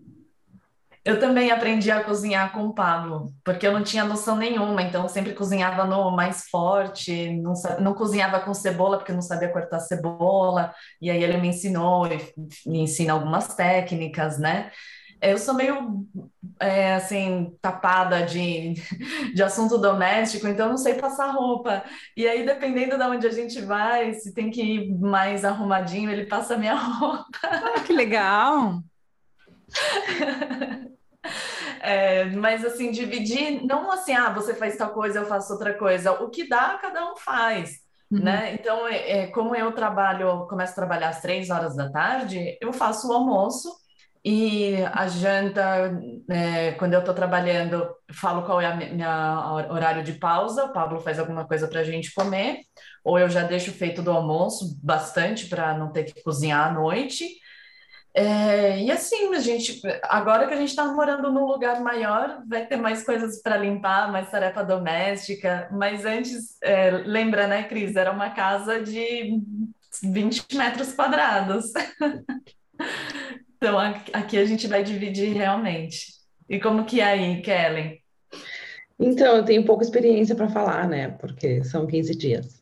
Speaker 3: Eu também aprendi a cozinhar com o Pablo, porque eu não tinha noção nenhuma, então eu sempre cozinhava no mais forte, não, não cozinhava com cebola, porque eu não sabia cortar cebola, e aí ele me ensinou, e me ensina algumas técnicas, né? Eu sou meio, é, assim, tapada de, de assunto doméstico, então eu não sei passar roupa. E aí, dependendo de onde a gente vai, se tem que ir mais arrumadinho, ele passa a minha roupa.
Speaker 1: ah, que legal.
Speaker 3: É, mas assim, dividir, não assim, ah, você faz tal coisa, eu faço outra coisa. O que dá, cada um faz,
Speaker 1: Uhum.
Speaker 3: né? Então, é, é, como eu trabalho, começo a trabalhar às três horas da tarde, eu faço o almoço e a janta, é, quando eu estou trabalhando, falo qual é a mi- minha hor- horário de pausa, o Pablo faz alguma coisa para a gente comer, ou eu já deixo feito do almoço bastante para não ter que cozinhar à noite. É, e assim, a gente, agora que a gente está morando num lugar maior, vai ter mais coisas para limpar, mais tarefa doméstica. Mas antes, é, lembra, né, Cris? Era uma casa de 20 metros quadrados. Então a- aqui a gente vai dividir realmente. E como que é aí, Kellen?
Speaker 4: Então, eu tenho pouca experiência para falar, né? Porque são 15 dias.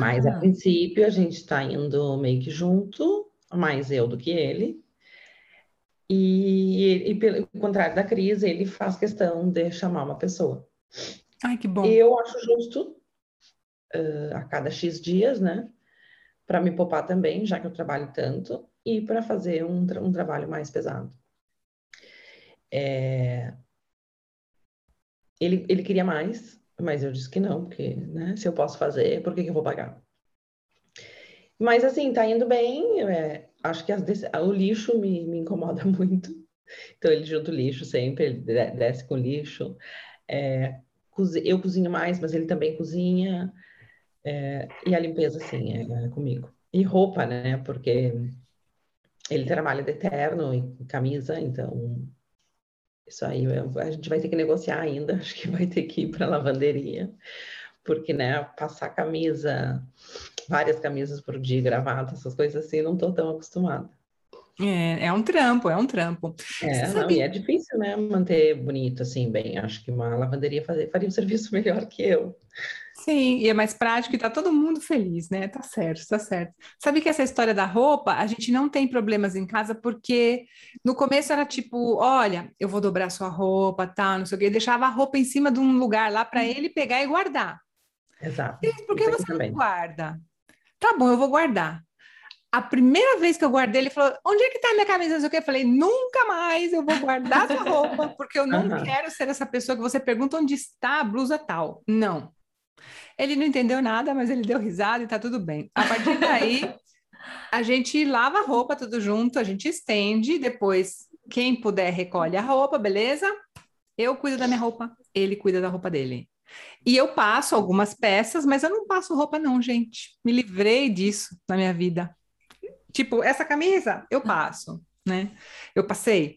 Speaker 4: Mas a
Speaker 3: Ah,
Speaker 4: princípio a gente está indo meio que junto, mais eu do que ele. E, e pelo contrário da Cris, ele faz questão de chamar uma pessoa.
Speaker 1: Ai, que bom.
Speaker 4: Eu acho justo, eh, a cada X dias, né? Para me poupar também, já que eu trabalho tanto, e para fazer um, tra- um trabalho mais pesado. É, Ele, ele queria mais, mas eu disse que não, porque, né, se eu posso fazer, por que que eu vou pagar? Mas assim, tá indo bem. é, acho que as o lixo me, me incomoda muito. Então ele junta o lixo sempre, ele de- desce com o lixo. É, eu cozinho mais, mas ele também cozinha. é, e a limpeza, sim, é comigo. E roupa, né? Porque ele trabalha de terno e camisa, então isso aí a gente vai ter que negociar ainda. Acho que vai ter que ir para lavanderia, porque, né, passar camisa, várias camisas por dia, gravata, essas coisas assim, não estou tão acostumada.
Speaker 1: É, é um trampo, é um trampo.
Speaker 4: É, não, e é difícil, né, manter bonito assim, bem. Acho que uma lavanderia fazer, faria um serviço melhor que eu.
Speaker 1: Sim, e é mais prático e tá todo mundo feliz, né? Tá certo, tá certo. Sabe que essa história da roupa, a gente não tem problemas em casa porque no começo era tipo, olha, eu vou dobrar sua roupa, tá, não sei o quê, deixava a roupa em cima de um lugar lá para ele pegar e guardar.
Speaker 4: Exato.
Speaker 1: Por que você não
Speaker 4: também.
Speaker 1: guarda? Tá bom, eu vou guardar. A primeira vez que eu guardei, ele falou: Onde é que tá a minha camisa? Não sei o. Eu falei: Nunca mais eu vou guardar sua roupa, porque eu não
Speaker 4: Aham.
Speaker 1: quero ser essa pessoa que você pergunta onde está a blusa tal. Não. Ele não entendeu nada, mas ele deu risada e tá tudo bem. A partir daí, a gente lava a roupa tudo junto, a gente estende, depois quem puder recolhe a roupa, beleza? Eu cuido da minha roupa, ele cuida da roupa dele. E eu passo algumas peças, mas eu não passo roupa não, gente. Me livrei disso na minha vida. Tipo, essa camisa eu passo, né? Eu passei.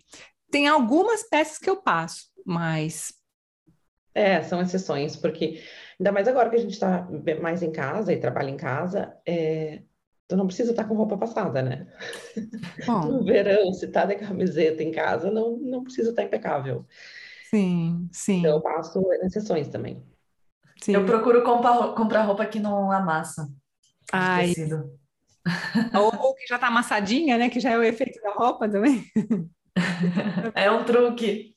Speaker 1: Tem algumas peças que eu passo, mas
Speaker 4: É, são exceções, porque ainda mais agora que a gente está mais em casa e trabalha em casa, é, tu não precisa estar com roupa passada, né?
Speaker 1: bom,
Speaker 4: No verão, se tá de camiseta em casa, não, não precisa estar impecável.
Speaker 1: sim, sim,
Speaker 4: Então eu passo exceções também.
Speaker 1: sim.
Speaker 3: eu procuro comprar, comprar roupa que não amassa
Speaker 1: Ai, ou, ou que já tá amassadinha, né? Que já é o efeito da roupa também.
Speaker 3: É um truque.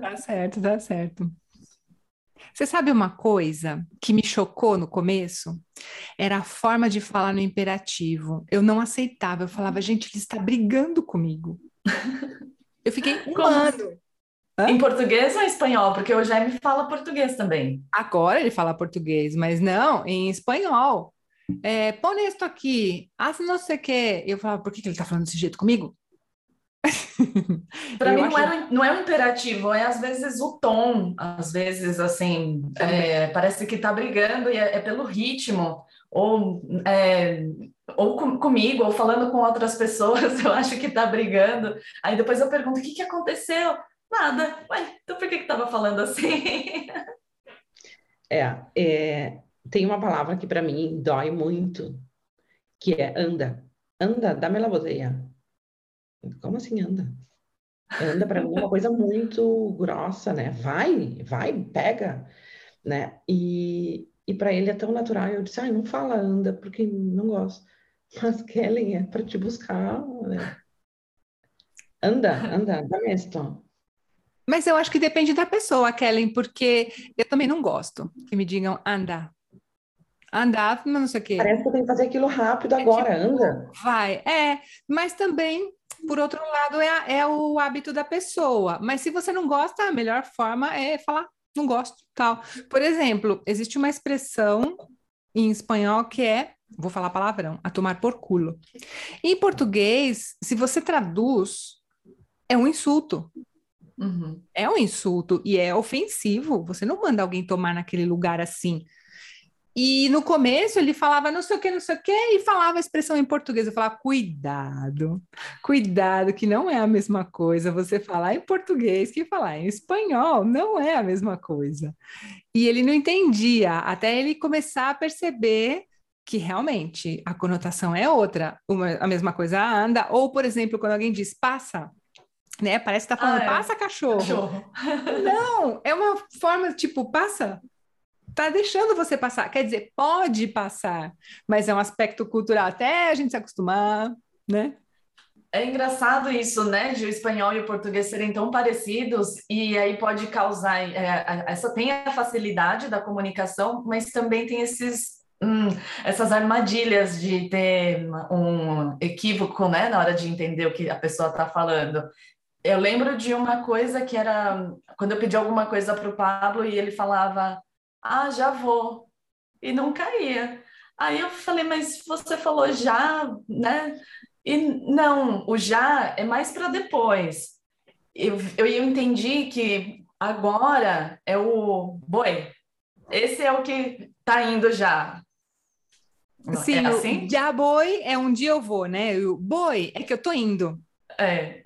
Speaker 1: Tá certo, tá certo. Você sabe uma coisa que me chocou no começo? Era a forma de falar no imperativo. Eu não aceitava. Eu falava, gente, ele está brigando comigo. Eu fiquei um
Speaker 3: Como
Speaker 1: ano. Hã?
Speaker 3: Em português ou em espanhol? Porque o Jaime fala português também.
Speaker 1: Agora ele fala português, mas não, em espanhol. É, põe isso aqui, haz não sei o quê. Eu falava, por que que ele está falando desse jeito comigo?
Speaker 3: Para mim não,
Speaker 1: acho-
Speaker 3: era, não é um imperativo, é às vezes o tom, às vezes assim, é, parece que tá brigando e é, é pelo ritmo, ou, é, ou com- comigo, ou falando com outras pessoas, eu acho que tá brigando. Aí depois eu pergunto, o que que aconteceu? Nada. Ué, então por que que tava falando assim?
Speaker 4: É, é, tem uma palavra que para mim dói muito, que é anda. Anda, dá-me la botella. Como assim anda? Anda para mim é uma coisa muito grossa, né? Vai, vai, pega, né? E, e para ele é tão natural. Eu disse, ai, não fala anda, porque não gosto. Mas Kellen é para te buscar, né? Anda, anda, dá esto.
Speaker 1: Mas eu acho que depende da pessoa, Kellen, porque eu também não gosto que me digam anda. Andar, não sei o quê.
Speaker 4: Parece que eu tenho que fazer aquilo rápido agora, é tipo, anda.
Speaker 1: Vai, é, mas também, por outro lado, é, é o hábito da pessoa. Mas se você não gosta, a melhor forma é falar, não gosto, tal. Por exemplo, existe uma expressão em espanhol que é, vou falar palavrão, a tomar por culo. Em português, se você traduz, é um insulto. Uhum. É um insulto e é ofensivo. Você não manda alguém tomar naquele lugar assim. E no começo ele falava não sei o que, não sei o que, e falava a expressão em português. Eu falava, cuidado, cuidado, que não é a mesma coisa você falar em português que falar em espanhol, não é a mesma coisa. E ele não entendia, até ele começar a perceber que realmente a conotação é outra. Uma, a mesma coisa anda, ou, por exemplo, quando alguém diz passa, né? Parece que tá falando, ah, é. passa cachorro. cachorro. Não, é uma forma tipo, passa, tá deixando você passar. Quer dizer, pode passar, mas é um aspecto cultural até a gente se acostumar, né?
Speaker 3: É engraçado isso, né, de o espanhol e o português serem tão parecidos e aí pode causar é, essa tem a facilidade da comunicação, mas também tem esses hum, essas armadilhas de ter um equívoco, né, na hora de entender o que a pessoa está falando. Eu lembro de uma coisa que era quando eu pedi alguma coisa para o Pablo e ele falava ah, já vou. E não caía. Aí eu falei, mas você falou já, né? E não, o já é mais para depois. Eu, eu, eu entendi que agora é o boi. Esse é o que tá indo já.
Speaker 1: Sim, é assim? já boi é um dia eu vou, né? O boi é que eu tô indo.
Speaker 3: É.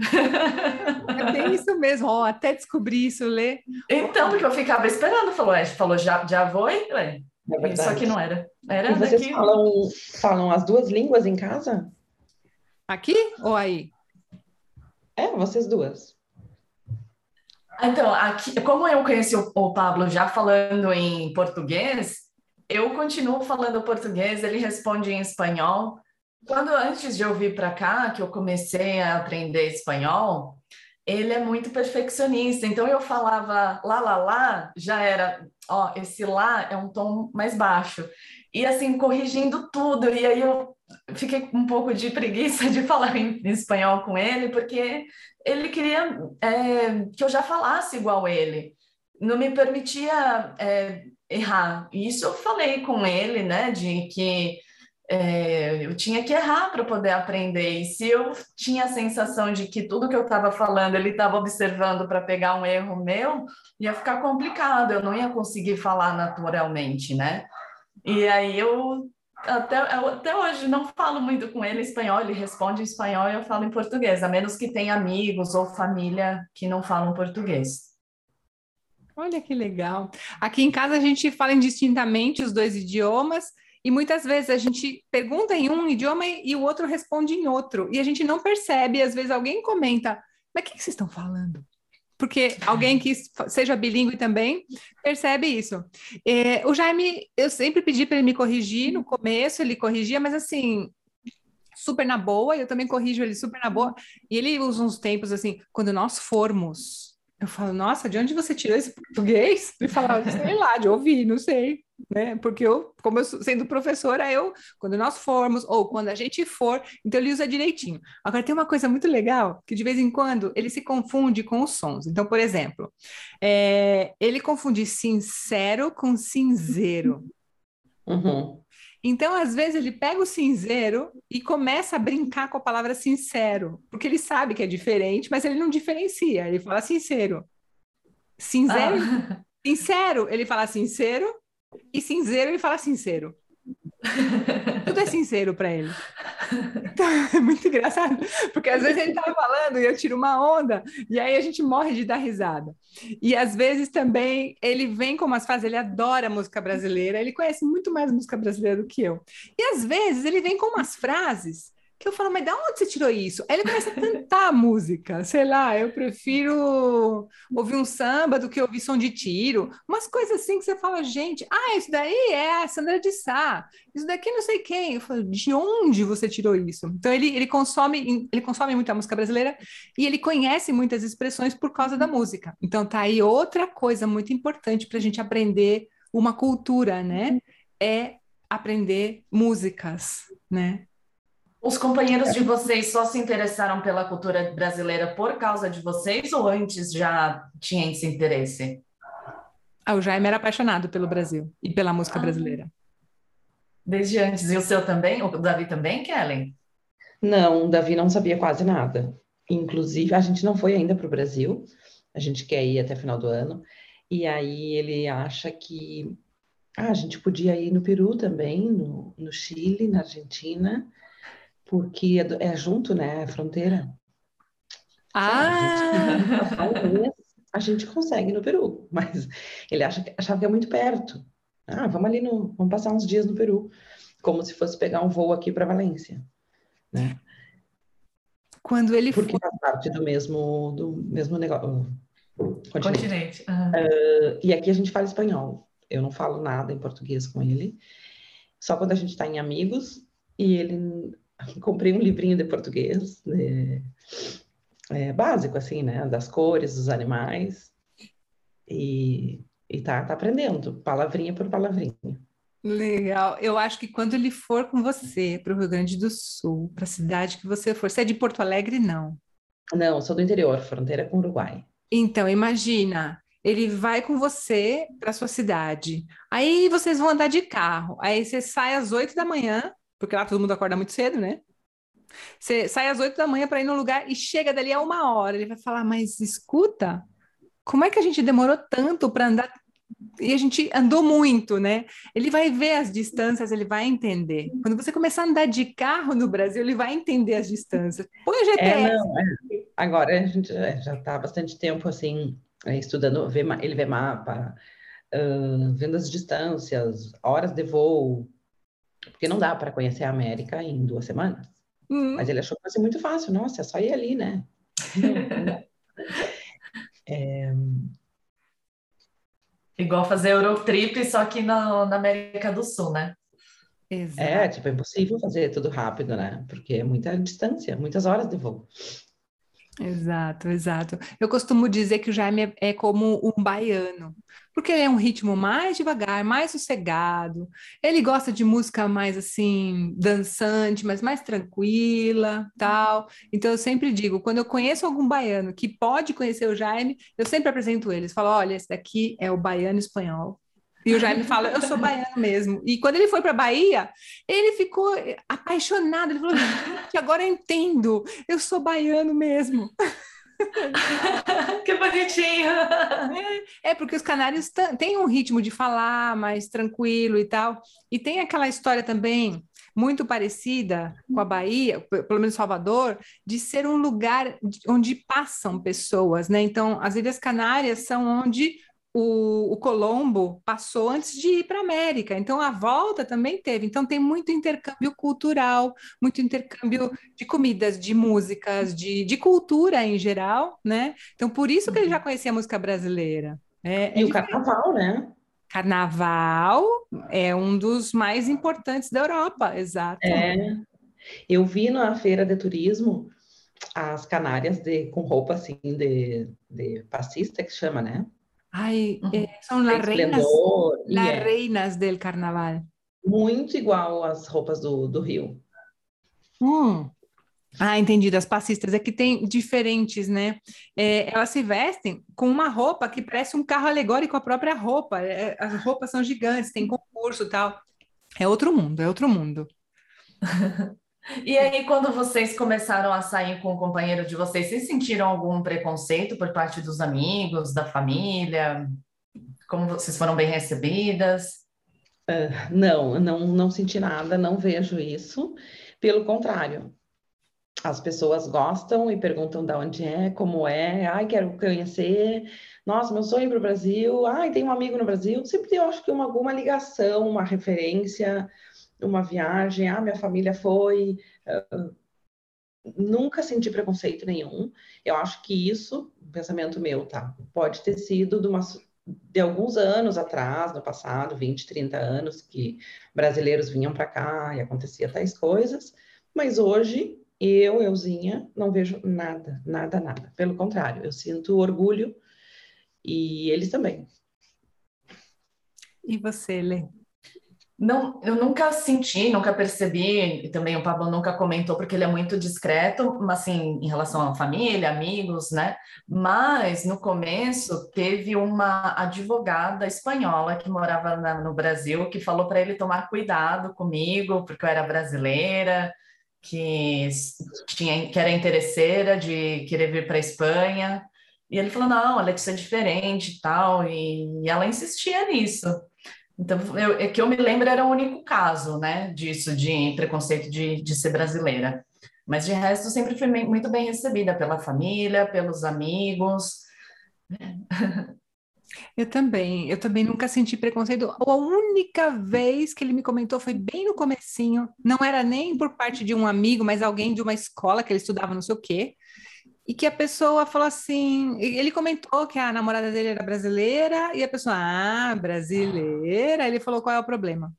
Speaker 1: é bem isso mesmo, ó, até descobrir isso, ler.
Speaker 3: Então, porque eu ficava esperando, falou, é, falou, já, já vou, é isso aqui não era. Era
Speaker 4: e vocês daqui... falam, falam as duas línguas em casa?
Speaker 1: Aqui ou aí?
Speaker 4: É, vocês duas.
Speaker 3: Então, aqui, como eu conheci o, o Pablo já falando em português, eu continuo falando português, ele responde em espanhol. Quando antes de eu vir para cá, que eu comecei a aprender espanhol, ele é muito perfeccionista. Então eu falava lá, lá, lá, já era, ó, esse lá é um tom mais baixo. E assim, corrigindo tudo. E aí eu fiquei com um pouco de preguiça de falar em, espanhol com ele, porque ele queria é, que eu já falasse igual ele. Não me permitia é, errar. E isso eu falei com ele, né, de que é, eu tinha que errar para poder aprender. E se eu tinha a sensação de que tudo que eu estava falando ele estava observando para pegar um erro meu, ia ficar complicado, eu não ia conseguir falar naturalmente, né? E aí eu até, eu, até hoje não falo muito com ele espanhol, ele responde em espanhol e eu falo em português, a menos que tenha amigos ou família que não falam português.
Speaker 1: Olha que legal. Aqui em casa a gente fala indistintamente os dois idiomas e muitas vezes a gente pergunta em um idioma e o outro responde em outro. E a gente não percebe, às vezes alguém comenta, mas o que, que vocês estão falando? Porque alguém que seja bilíngue também percebe isso. É, o Jaime, eu sempre pedi para ele me corrigir no começo, ele corrigia, mas assim, super na boa, eu também corrijo ele super na boa. E ele usa uns tempos assim, quando nós formos. Eu falo, nossa, de onde você tirou esse português? Ele fala, sei lá, de ouvir, não sei né? Porque eu, como eu sendo professora, eu, quando nós formos, ou quando a gente for, então ele usa direitinho. Agora, tem uma coisa muito legal, que de vez em quando ele se confunde com os sons. Então, por exemplo, é, ele confunde sincero com cinzeiro.
Speaker 4: Uhum.
Speaker 1: Então, às vezes, ele pega o cinzeiro e começa a brincar com a palavra sincero, porque ele sabe que é diferente, mas ele não diferencia, ele fala sincero. Cinzeiro, ah. sincero, ele fala sincero, e cinzeiro ele fala sincero. Tudo é sincero para ele. Então, é muito engraçado, porque às vezes ele tá falando e eu tiro uma onda, e aí a gente morre de dar risada. E às vezes também ele vem com umas frases, ele adora música brasileira, ele conhece muito mais música brasileira do que eu. E às vezes ele vem com umas frases que eu falo, mas da onde você tirou isso? Aí ele começa a cantar a música, sei lá, eu prefiro ouvir um samba do que ouvir som de tiro, umas coisas assim que você fala, gente, ah, isso daí é a Sandra de Sá, isso daqui não sei quem. Eu falo, de onde você tirou isso? Então ele, ele consome ele consome muita música brasileira e ele conhece muitas expressões por causa da música. Então tá aí outra coisa muito importante para a gente aprender uma cultura, né? É aprender músicas, né?
Speaker 3: Os companheiros de vocês só se interessaram pela cultura brasileira por causa de vocês ou antes já tinha esse interesse?
Speaker 1: Ah, o Jaime era apaixonado pelo Brasil e pela música ah. brasileira.
Speaker 3: Desde antes. E o seu também? O Davi também, Kellen?
Speaker 4: Não, o Davi não sabia quase nada. Inclusive, a gente não foi ainda para o Brasil. A gente quer ir até final do ano. E aí ele acha que ah, a gente podia ir no Peru também, no, no Chile, na Argentina porque é, é junto, né? É fronteira.
Speaker 1: Ah!
Speaker 4: A gente, a gente consegue no Peru, mas ele acha, achava que é muito perto. Ah, vamos ali no, vamos passar uns dias no Peru, como se fosse pegar um voo aqui para Valência, né?
Speaker 1: Quando ele
Speaker 4: porque foi... faz parte do mesmo do mesmo negócio.
Speaker 3: Continente. continente. Uhum.
Speaker 4: Uh, e aqui a gente fala espanhol. Eu não falo nada em português com ele. Só quando a gente está em amigos e ele comprei um livrinho de português, é, básico, assim, né? Das cores, dos animais. E, e tá, tá aprendendo, palavrinha por palavrinha.
Speaker 1: Legal. Eu acho que quando ele for com você para o Rio Grande do Sul, para a cidade que você for, você é de Porto Alegre, não?
Speaker 4: Não, sou do interior, fronteira com o Uruguai.
Speaker 1: Então, imagina, ele vai com você para sua cidade. Aí vocês vão andar de carro. Aí você sai às oito da manhã porque lá todo mundo acorda muito cedo, né? Você sai às oito da manhã para ir no lugar e chega dali a uma hora. Ele vai falar, mas escuta, como é que a gente demorou tanto para andar? E a gente andou muito, né? Ele vai ver as distâncias, ele vai entender. Quando você começar a andar de carro no Brasil, ele vai entender as distâncias. Põe o GPS.
Speaker 4: É, não, é. Agora a gente é, já está há bastante tempo assim é, estudando, ele vê mapa, uh, vendo as distâncias, horas de voo, porque não dá para conhecer a América em duas semanas. Uhum. Mas ele achou que fosse muito fácil. Nossa, é só ir ali, né?
Speaker 3: é... Igual fazer Eurotrip, só que na, na América do Sul, né?
Speaker 4: Exato. É, tipo, é impossível fazer tudo rápido, né? Porque é muita distância, muitas horas de voo.
Speaker 1: Exato, exato. Eu costumo dizer que o Jaime é, é como um baiano, porque ele é um ritmo mais devagar, mais sossegado. Ele gosta de música mais assim, dançante, mas mais tranquila, tal. Então eu sempre digo, quando eu conheço algum baiano que pode conhecer o Jaime, eu sempre apresento eles, falo, olha, esse daqui é o baiano espanhol. E o Jaime fala, eu sou baiano mesmo. E quando ele foi para Bahia, ele ficou apaixonado. Ele falou, que agora eu entendo, eu sou baiano mesmo.
Speaker 3: que bonitinho!
Speaker 1: É, porque os canários têm um ritmo de falar mais tranquilo e tal. E tem aquela história também muito parecida com a Bahia, pelo menos Salvador, de ser um lugar onde passam pessoas, né? Então, as Ilhas Canárias são onde o, o Colombo passou antes de ir para a América, então a volta também teve. Então tem muito intercâmbio cultural, muito intercâmbio de comidas, de músicas, de, de cultura em geral, né? Então por isso que ele já uhum. conhecia a música brasileira.
Speaker 4: É, e é o carnaval, né?
Speaker 1: Carnaval é um dos mais importantes da Europa, exato.
Speaker 4: É. Eu vi na feira de turismo as Canárias de, com roupa assim de, de passista, que chama, né?
Speaker 1: Ay, eh, son las reinas, las yeah. reinas del carnaval.
Speaker 4: Muito igual às roupas do, do Rio.
Speaker 1: Hum. Ah, entendi. Das passistas é que tem diferentes, né? É, elas se vestem com uma roupa que parece um carro alegórico a própria roupa. É, as roupas são gigantes, tem concurso e tal. É outro mundo, é outro mundo.
Speaker 3: E aí, quando vocês começaram a sair com o companheiro de vocês, vocês sentiram algum preconceito por parte dos amigos, da família? Como vocês foram bem recebidas?
Speaker 4: Uh, não, não, não senti nada, não vejo isso. Pelo contrário, as pessoas gostam e perguntam de onde é, como é, ai, quero conhecer, nossa, meu sonho para o Brasil, ai, tem um amigo no Brasil. Sempre eu acho que uma, alguma ligação, uma referência, uma viagem, ah, minha família foi. Nunca senti preconceito nenhum. Eu acho que isso, pensamento meu, tá? Pode ter sido de, uma, de alguns anos atrás, no passado, 20, 30 anos, que brasileiros vinham para cá e acontecia tais coisas, mas hoje eu, euzinha, não vejo nada, nada, nada. Pelo contrário, eu sinto orgulho e eles também.
Speaker 1: E você, Lê?
Speaker 3: Não, eu nunca senti, nunca percebi, e também o Pablo nunca comentou, porque ele é muito discreto, mas assim, em relação à família, amigos, né? Mas no começo teve uma advogada espanhola que morava na, no Brasil que falou para ele tomar cuidado comigo, porque eu era brasileira, que tinha que era interesseira de querer vir para a Espanha. E ele falou: não, ela é diferente e tal, e, e ela insistia nisso. Então, eu, é que eu me lembro era o único caso, né, disso, de preconceito de, de ser brasileira. Mas de resto, sempre fui muito bem recebida pela família, pelos amigos.
Speaker 1: Eu também, eu também nunca senti preconceito. A única vez que ele me comentou foi bem no comecinho, não era nem por parte de um amigo, mas alguém de uma escola que ele estudava não sei o quê e que a pessoa falou assim, ele comentou que a namorada dele era brasileira e a pessoa, ah, brasileira, ele falou qual é o problema.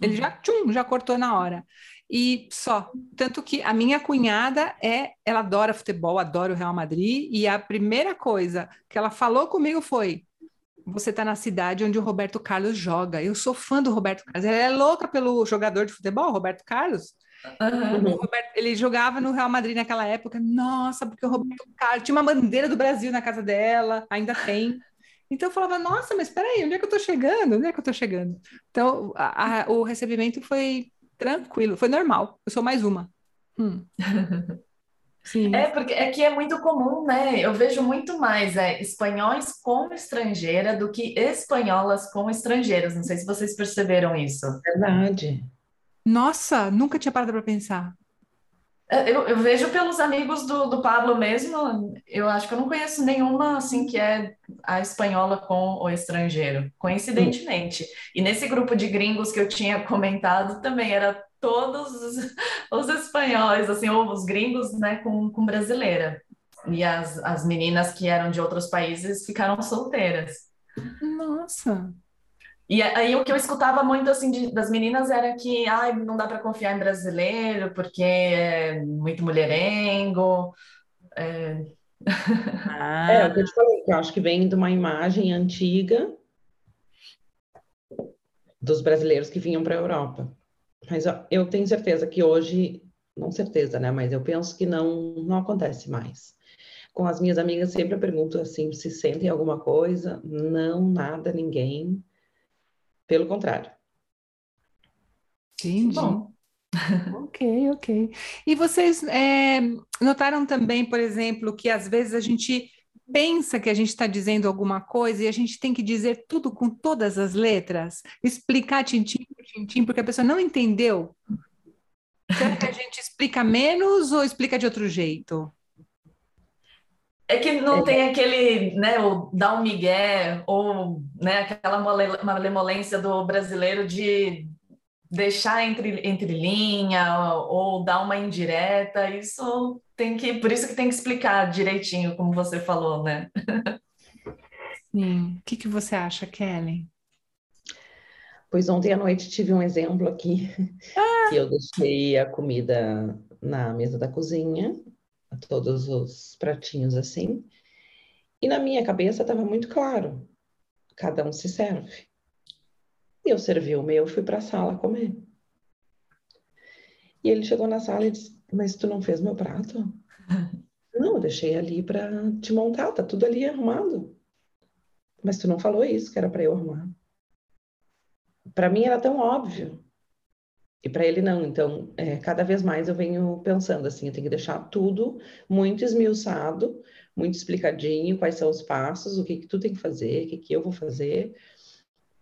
Speaker 1: Ele já, tchum, já cortou na hora. E só, tanto que a minha cunhada é, ela adora futebol, adora o Real Madrid, e a primeira coisa que ela falou comigo foi: você está na cidade onde o Roberto Carlos joga. Eu sou fã do Roberto Carlos. Ela é louca pelo jogador de futebol, Roberto Carlos. Uhum. Roberto, ele jogava no Real Madrid naquela época. Nossa, porque o Roberto Carlos tinha uma bandeira do Brasil na casa dela, ainda tem. Então eu falava, nossa, mas peraí, onde é que eu tô chegando? Onde é que eu tô chegando? Então a, a, o recebimento foi tranquilo, foi normal. Eu sou mais uma. Hum.
Speaker 3: Sim. É, porque é que é muito comum, né? Eu vejo muito mais é, espanhóis com estrangeira do que espanholas com estrangeiros. Não sei se vocês perceberam isso.
Speaker 4: Verdade.
Speaker 1: Nossa, nunca tinha parado para pensar.
Speaker 3: É, eu, eu, vejo pelos amigos do, do Pablo mesmo, eu acho que eu não conheço nenhuma assim que é a espanhola com o estrangeiro, coincidentemente. E nesse grupo de gringos que eu tinha comentado também era todos os, os espanhóis, assim, ou os gringos, né, com, com brasileira. E as, as meninas que eram de outros países ficaram solteiras.
Speaker 1: Nossa!
Speaker 3: E aí o que eu escutava muito assim de, das meninas era que ai, não dá para confiar em brasileiro porque é muito mulherengo. É...
Speaker 4: Ah. é o que eu te falei, que eu acho que vem de uma imagem antiga dos brasileiros que vinham para a Europa. Mas ó, eu tenho certeza que hoje, não certeza, né? Mas eu penso que não, não acontece mais. Com as minhas amigas sempre eu pergunto assim, se sentem alguma coisa? Não, nada, ninguém. Pelo contrário.
Speaker 1: Entendi. Bom. ok, ok. E vocês é, notaram também, por exemplo, que às vezes a gente pensa que a gente está dizendo alguma coisa e a gente tem que dizer tudo com todas as letras, explicar tintim por tintim, porque a pessoa não entendeu? Será que a gente explica menos ou explica de outro jeito?
Speaker 3: É que não é. tem aquele, né, o dar um migué, ou né, aquela malemolência do brasileiro de deixar entre, entre linha, ou dar uma indireta, isso tem que, por isso que tem que explicar direitinho, como você falou, né?
Speaker 1: Sim. O que, que você acha, Kelly?
Speaker 4: Pois ontem à noite tive um exemplo aqui, ah! que eu deixei a comida na mesa da cozinha, todos os pratinhos assim. E na minha cabeça estava muito claro: cada um se serve. E eu servi o meu, fui para a sala comer. E ele chegou na sala e disse: Mas tu não fez meu prato? não, eu deixei ali para te montar, tá tudo ali arrumado. Mas tu não falou isso, que era para eu arrumar. Para mim era tão óbvio. E para ele não. Então, é, cada vez mais eu venho pensando assim, eu tenho que deixar tudo muito esmiuçado, muito explicadinho, quais são os passos, o que que tu tem que fazer, o que que eu vou fazer,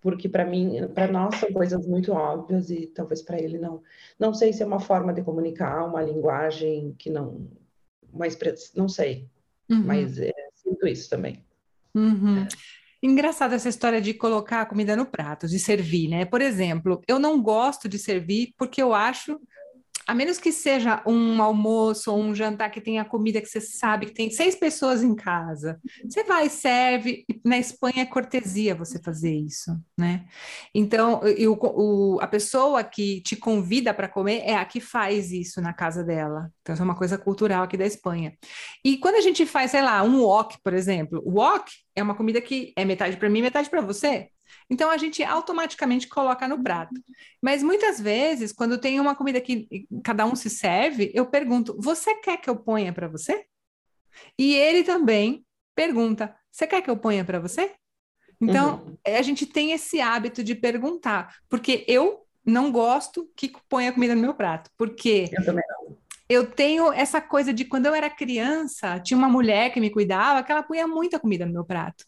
Speaker 4: porque para mim, para nós são coisas muito óbvias e talvez para ele não. Não sei se é uma forma de comunicar, uma linguagem que não, expressão, não sei, uhum. mas é, sinto isso também.
Speaker 1: Uhum. Engraçada essa história de colocar a comida no prato, de servir, né? Por exemplo, eu não gosto de servir porque eu acho a menos que seja um almoço ou um jantar que tenha comida que você sabe que tem seis pessoas em casa, você vai, serve. Na Espanha é cortesia você fazer isso, né? Então, o, o, a pessoa que te convida para comer é a que faz isso na casa dela. Então, isso é uma coisa cultural aqui da Espanha. E quando a gente faz, sei lá, um wok, por exemplo, o wok é uma comida que é metade para mim, metade para você. Então a gente automaticamente coloca no prato. Mas muitas vezes, quando tem uma comida que cada um se serve, eu pergunto: você quer que eu ponha para você? E ele também pergunta: você quer que eu ponha para você? Então, uhum. a gente tem esse hábito de perguntar, porque eu não gosto que ponha comida no meu prato, porque
Speaker 4: eu também não.
Speaker 1: Eu tenho essa coisa de quando eu era criança, tinha uma mulher que me cuidava, que ela punha muita comida no meu prato.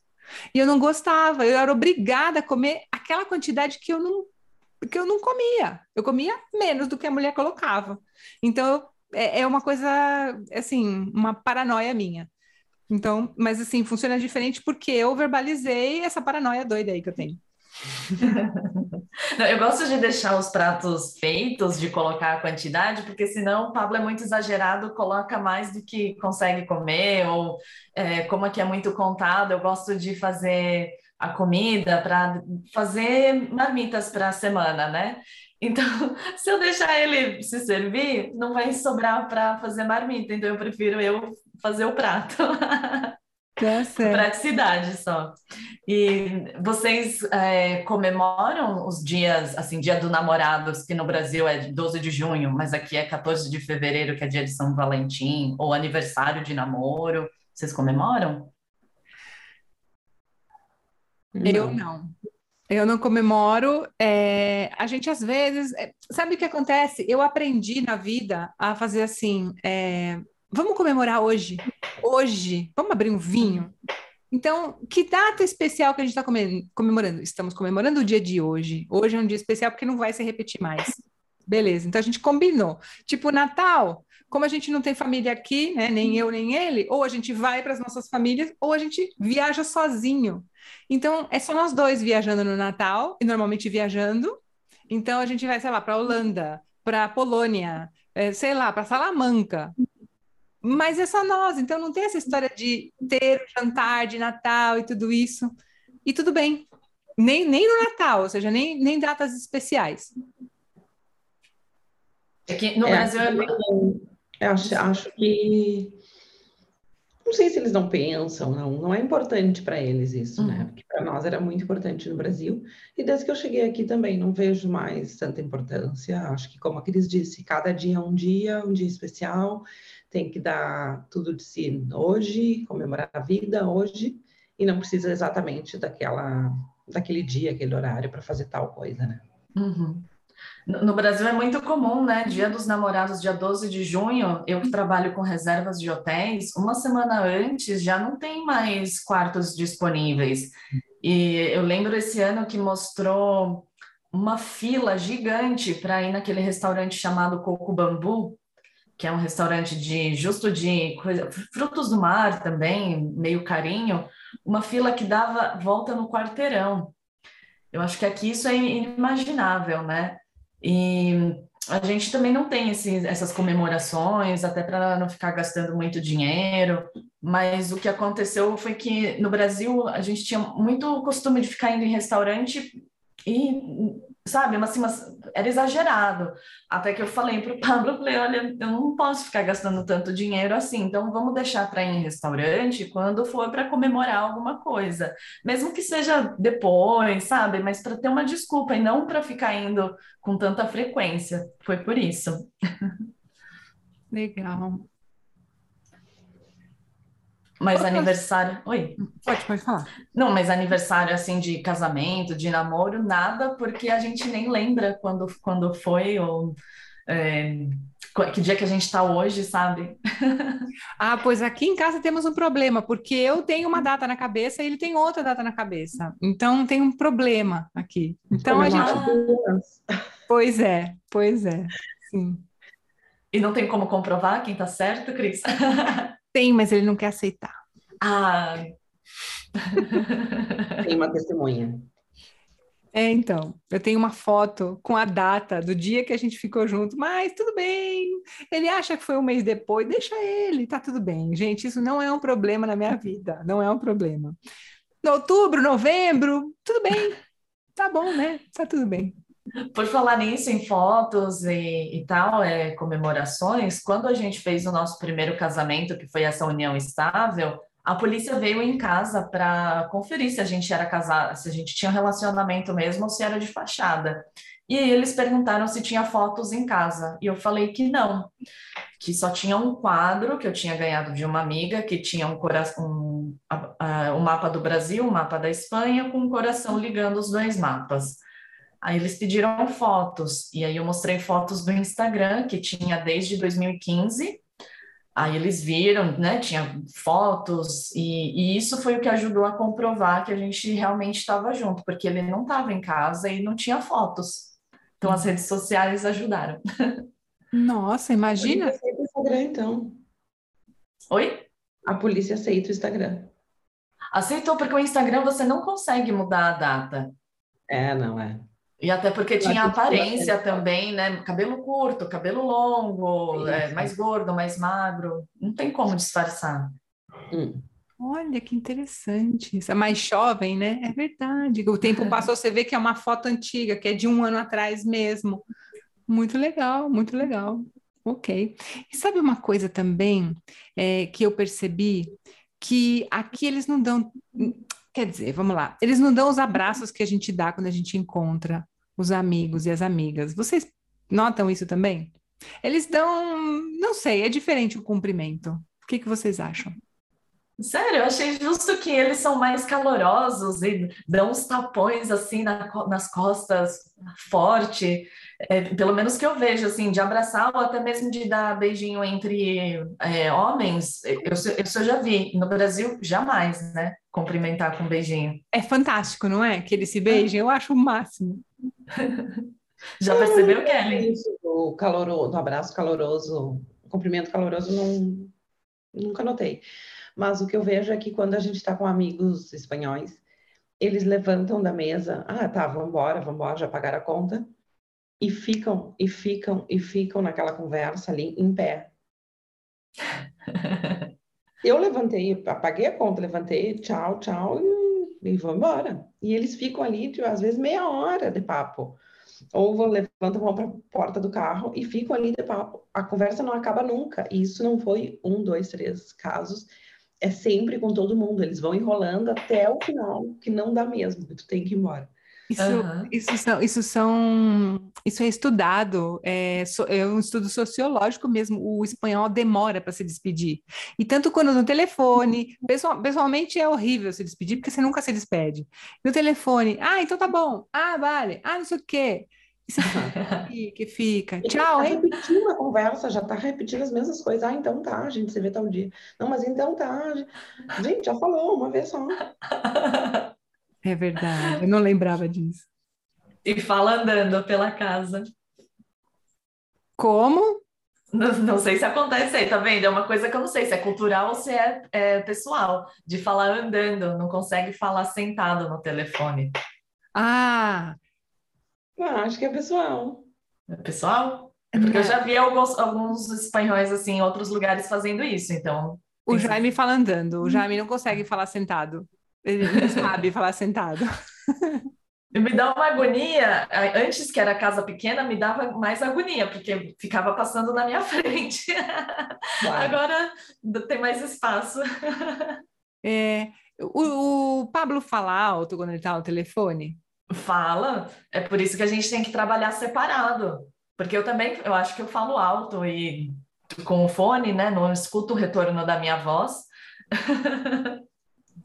Speaker 1: E eu não gostava, eu era obrigada a comer aquela quantidade que eu não que eu não comia. Eu comia menos do que a mulher colocava. Então é, é uma coisa assim, uma paranoia minha. Então, mas assim, funciona diferente porque eu verbalizei essa paranoia doida aí que eu tenho.
Speaker 3: Eu gosto de deixar os pratos feitos, de colocar a quantidade, porque senão o Pablo é muito exagerado, coloca mais do que consegue comer, ou é, como aqui é muito contado, eu gosto de fazer a comida para fazer marmitas para a semana, né? Então, se eu deixar ele se servir, não vai sobrar para fazer marmita, então eu prefiro eu fazer o prato.
Speaker 1: Tá
Speaker 3: Praticidade só. E vocês é, comemoram os dias, assim, dia do namorados, que no Brasil é 12 de junho, mas aqui é 14 de fevereiro, que é dia de São Valentim, ou aniversário de namoro. Vocês comemoram?
Speaker 1: Eu não. Eu não comemoro. É, a gente às vezes. É, sabe o que acontece? Eu aprendi na vida a fazer assim. É, Vamos comemorar hoje? Hoje? Vamos abrir um vinho? Então, que data especial que a gente está comemorando? Estamos comemorando o dia de hoje. Hoje é um dia especial porque não vai se repetir mais. Beleza, então a gente combinou. Tipo, Natal, como a gente não tem família aqui, né, nem eu nem ele, ou a gente vai para as nossas famílias, ou a gente viaja sozinho. Então, é só nós dois viajando no Natal, e normalmente viajando. Então, a gente vai, sei lá, para Holanda, para Polônia, é, sei lá, para Salamanca. Mas é só nós, então não tem essa história de ter o jantar de Natal e tudo isso. E tudo bem. Nem, nem no Natal, ou seja, nem, nem datas especiais.
Speaker 3: Aqui é no é, Brasil é...
Speaker 4: Eu acho, acho que não sei se eles não pensam, não, não é importante para eles isso, né? uhum. né? Porque para nós era muito importante no Brasil. E desde que eu cheguei aqui também não vejo mais tanta importância. Acho que, como a Cris disse, cada dia é um dia, um dia especial tem que dar tudo de si hoje, comemorar a vida hoje, e não precisa exatamente daquela, daquele dia, aquele horário para fazer tal coisa, né?
Speaker 3: Uhum. No Brasil é muito comum, né? Dia dos namorados, dia 12 de junho, eu que trabalho com reservas de hotéis, uma semana antes já não tem mais quartos disponíveis. E eu lembro esse ano que mostrou uma fila gigante para ir naquele restaurante chamado Coco Bambu, que é um restaurante de justo de coisa, frutos do mar também, meio carinho, uma fila que dava volta no quarteirão. Eu acho que aqui isso é inimaginável, né? E a gente também não tem esse, essas comemorações, até para não ficar gastando muito dinheiro, mas o que aconteceu foi que no Brasil a gente tinha muito costume de ficar indo em restaurante e sabe, mas, assim, mas era exagerado. Até que eu falei para o Pablo, eu falei, olha, eu não posso ficar gastando tanto dinheiro assim, então vamos deixar para ir em restaurante quando for para comemorar alguma coisa, mesmo que seja depois, sabe, mas para ter uma desculpa e não para ficar indo com tanta frequência. Foi por isso.
Speaker 1: Legal.
Speaker 3: Mas aniversário. Oi.
Speaker 1: Pode, pode falar.
Speaker 3: Não, mas aniversário assim de casamento, de namoro, nada, porque a gente nem lembra quando, quando foi, ou é, que dia que a gente está hoje, sabe?
Speaker 1: ah, pois aqui em casa temos um problema, porque eu tenho uma data na cabeça e ele tem outra data na cabeça. Então tem um problema aqui. Então a gente. Pois é, pois é. Sim.
Speaker 3: E não tem como comprovar quem está certo, Cris?
Speaker 1: tem, mas ele não quer aceitar.
Speaker 3: Ah.
Speaker 4: tem uma testemunha.
Speaker 1: É, então, eu tenho uma foto com a data do dia que a gente ficou junto, mas tudo bem. Ele acha que foi um mês depois, deixa ele, tá tudo bem. Gente, isso não é um problema na minha vida, não é um problema. No outubro, novembro, tudo bem. Tá bom, né? Tá tudo bem.
Speaker 3: Por falar nisso, em fotos e, e tal, é, comemorações, quando a gente fez o nosso primeiro casamento, que foi essa união estável, a polícia veio em casa para conferir se a gente era casado, se a gente tinha relacionamento mesmo ou se era de fachada. E eles perguntaram se tinha fotos em casa. E eu falei que não, que só tinha um quadro que eu tinha ganhado de uma amiga, que tinha um, um, um mapa do Brasil, um mapa da Espanha, com um coração ligando os dois mapas. Aí eles pediram fotos, e aí eu mostrei fotos do Instagram, que tinha desde 2015. Aí eles viram, né? Tinha fotos, e, e isso foi o que ajudou a comprovar que a gente realmente estava junto, porque ele não estava em casa e não tinha fotos. Então as redes sociais ajudaram.
Speaker 1: Nossa, imagina.
Speaker 4: A polícia aceita o Instagram, então.
Speaker 3: Oi?
Speaker 4: A polícia aceita o Instagram.
Speaker 3: Aceitou, porque o Instagram você não consegue mudar a data.
Speaker 4: É, não é.
Speaker 3: E até porque tinha aparência também, né? Cabelo curto, cabelo longo, é, mais gordo, mais magro. Não tem como disfarçar.
Speaker 1: Hum. Olha que interessante. Isso é mais jovem, né? É verdade. O tempo passou, você vê que é uma foto antiga, que é de um ano atrás mesmo. Muito legal, muito legal. Ok. E sabe uma coisa também é, que eu percebi? Que aqui eles não dão Quer dizer, vamos lá, eles não dão os abraços que a gente dá quando a gente encontra os amigos e as amigas. Vocês notam isso também? Eles dão, não sei, é diferente o cumprimento. O que, que vocês acham?
Speaker 3: Sério, eu achei justo que eles são mais calorosos e dão uns tapões assim na, nas costas forte, é, pelo menos que eu vejo, assim, de abraçar ou até mesmo de dar beijinho entre é, homens, eu, eu, já vi. No Brasil, jamais, né? Cumprimentar com um beijinho.
Speaker 1: É fantástico, não é? Que eles se beijem, eu acho o máximo.
Speaker 3: já percebeu, Kelly?
Speaker 4: O caloroso, o abraço caloroso, o cumprimento caloroso, não, nunca notei. Mas o que eu vejo é que quando a gente está com amigos espanhóis, eles levantam da mesa, ah, tá, vamos embora, vamos embora, já pagaram a conta, e ficam, e ficam, e ficam naquela conversa ali em pé. eu levantei, apaguei a conta, levantei, tchau, tchau, e, e vou embora. E eles ficam ali, tipo, às vezes, meia hora de papo. Ou vão, levantam, vão para a porta do carro e ficam ali de papo. A conversa não acaba nunca. E isso não foi um, dois, três casos é sempre com todo mundo. Eles vão enrolando até o final, que não dá mesmo, que tu tem que ir embora.
Speaker 1: Isso, uhum. isso, são, isso são, isso é estudado, é, é, um estudo sociológico mesmo. O espanhol demora para se despedir. E tanto quando no telefone, pessoal, pessoalmente é horrível se despedir, porque você nunca se despede. No telefone, ah, então tá bom, ah, vale, ah, não sei o quê. Isso é que fica. Tchau,
Speaker 4: hein? repetindo a conversa, já tá repetindo as mesmas coisas. Ah, então tá, a gente se vê tal dia. Não, mas então tá. Gente, já falou uma vez só.
Speaker 1: É verdade, eu não lembrava disso.
Speaker 3: E fala andando pela casa.
Speaker 1: Como?
Speaker 3: Não, não, sei se acontece aí, tá vendo? É uma coisa que eu não sei se é cultural ou se é, é pessoal, de falar andando, não consegue falar sentado no telefone.
Speaker 1: Ah,
Speaker 4: ah, acho que é pessoal.
Speaker 3: É pessoal? É porque eu já vi alguns, alguns espanhóis assim em outros lugares fazendo isso, então.
Speaker 1: O Jaime fala andando, o Jaime não consegue falar sentado. Ele não sabe falar sentado.
Speaker 3: Me dá uma agonia, antes que era casa pequena, me dava mais agonia, porque ficava passando na minha frente. Claro. Agora tem mais espaço.
Speaker 1: É, o, o Pablo fala alto quando ele está no telefone?
Speaker 3: Fala, é por isso que a gente tem que trabalhar separado. Porque eu também, eu acho que eu falo alto e com o fone, né? Não escuto o retorno da minha voz.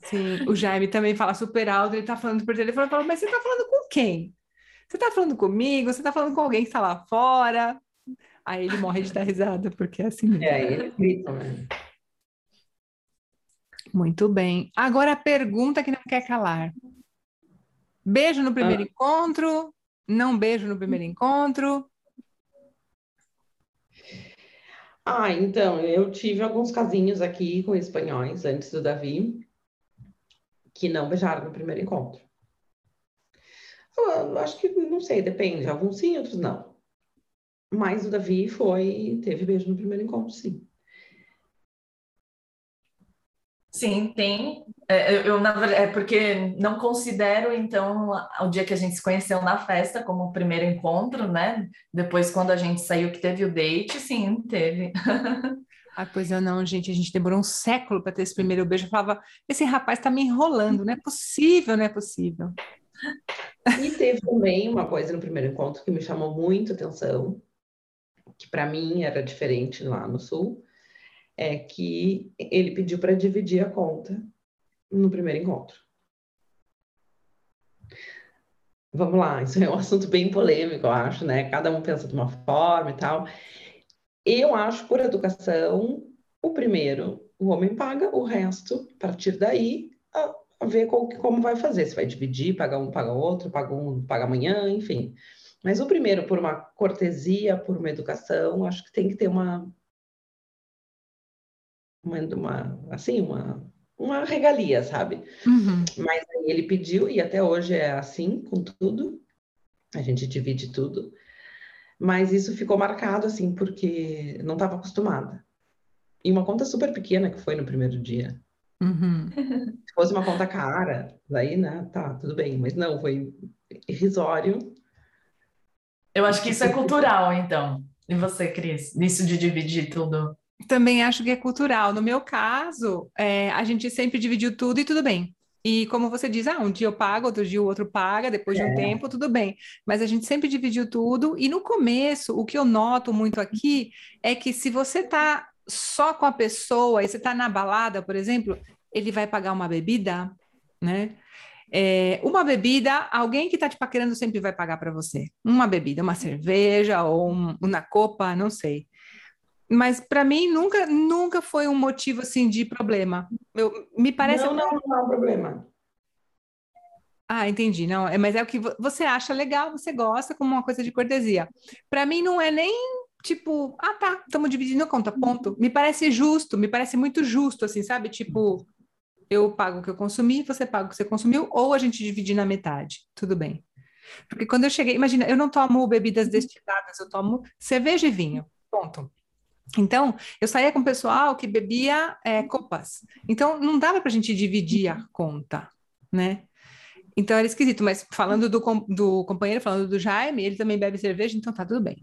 Speaker 1: Sim, o Jaime também fala super alto, ele tá falando por telefone, eu falo, mas você tá falando com quem? Você tá falando comigo? Você tá falando com alguém que está lá fora? Aí ele morre de dar risada, porque é assim mesmo.
Speaker 4: É, ele grita, né?
Speaker 1: Muito bem. Agora a pergunta que não quer calar. Beijo no primeiro
Speaker 4: Ah.
Speaker 1: encontro? Não beijo no primeiro encontro?
Speaker 4: Ah, então, eu tive alguns casinhos aqui com espanhóis antes do Davi que não beijaram no primeiro encontro. Eu, eu acho que, não sei, depende. Alguns sim, outros não. Mas o Davi foi, teve beijo no primeiro encontro, sim.
Speaker 3: Sim, tem. É, eu, eu, na verdade, é porque não considero, então, o dia que a gente se conheceu na festa como o primeiro encontro, né? Depois, quando a gente saiu, que teve o date, sim, teve.
Speaker 1: Ah, pois eu não, gente. A gente demorou um século para ter esse primeiro beijo. Eu falava, esse rapaz está me enrolando, não é possível, não é possível.
Speaker 4: E teve também uma coisa no primeiro encontro que me chamou muito atenção, que para mim era diferente lá no Sul, é que ele pediu para dividir a conta no primeiro encontro. Vamos lá, isso é um assunto bem polêmico, eu acho, né? Cada um pensa de uma forma e tal. Eu acho, por educação, o primeiro, o homem paga, o resto, a partir daí, a, a ver qual- como vai fazer, se vai dividir, paga um, paga outro, paga um, paga amanhã, enfim. Mas o primeiro, por uma cortesia, por uma educação, acho que tem que ter uma, uma, uma assim, uma, uma regalia, sabe?
Speaker 1: Uhum.
Speaker 4: Mas aí ele pediu, e até hoje é assim, com tudo. A gente divide tudo. Mas isso ficou marcado, assim, porque não estava acostumada. E uma conta super pequena que foi no primeiro dia.
Speaker 1: Uhum.
Speaker 4: Se fosse uma conta cara, daí, né, tá, tudo bem. Mas não, foi irrisório.
Speaker 3: Eu acho que isso é cultural, então. E você, Cris? Nisso de dividir tudo?
Speaker 1: Também acho que é cultural. No meu caso, é, a gente sempre dividiu tudo e tudo bem. E como você diz, ah, um dia eu pago, outro dia o outro paga, depois de um
Speaker 4: É.
Speaker 1: tempo, tudo bem. Mas a gente sempre dividiu tudo. E no começo, o que eu noto muito aqui é que se você tá só com a pessoa e você tá na balada, por exemplo, ele vai pagar uma bebida, né? É, uma bebida, alguém que tá te paquerando sempre vai pagar para você. Uma bebida, uma cerveja ou um, uma copa, não sei. Mas para mim nunca, nunca foi um motivo assim de problema. Eu, me parece
Speaker 4: Não, não, não é um problema.
Speaker 1: Ah, entendi. Não, é, mas é o que vo- você acha legal, você gosta como uma coisa de cortesia. Para mim não é nem tipo, ah, tá, estamos dividindo a conta, ponto. Me parece justo, me parece muito justo, assim, sabe? Tipo, eu pago o que eu consumi, você paga o que você consumiu, ou a gente divide na metade. Tudo bem. Porque quando eu cheguei, imagina, eu não tomo bebidas destiladas, eu tomo cerveja e vinho. Ponto. Então, eu saía com o pessoal que bebia é, copas. Então, não dava para a gente dividir a conta, né? Então era esquisito, mas falando do, com- do companheiro, falando do Jaime, ele também bebe cerveja, então tá tudo bem.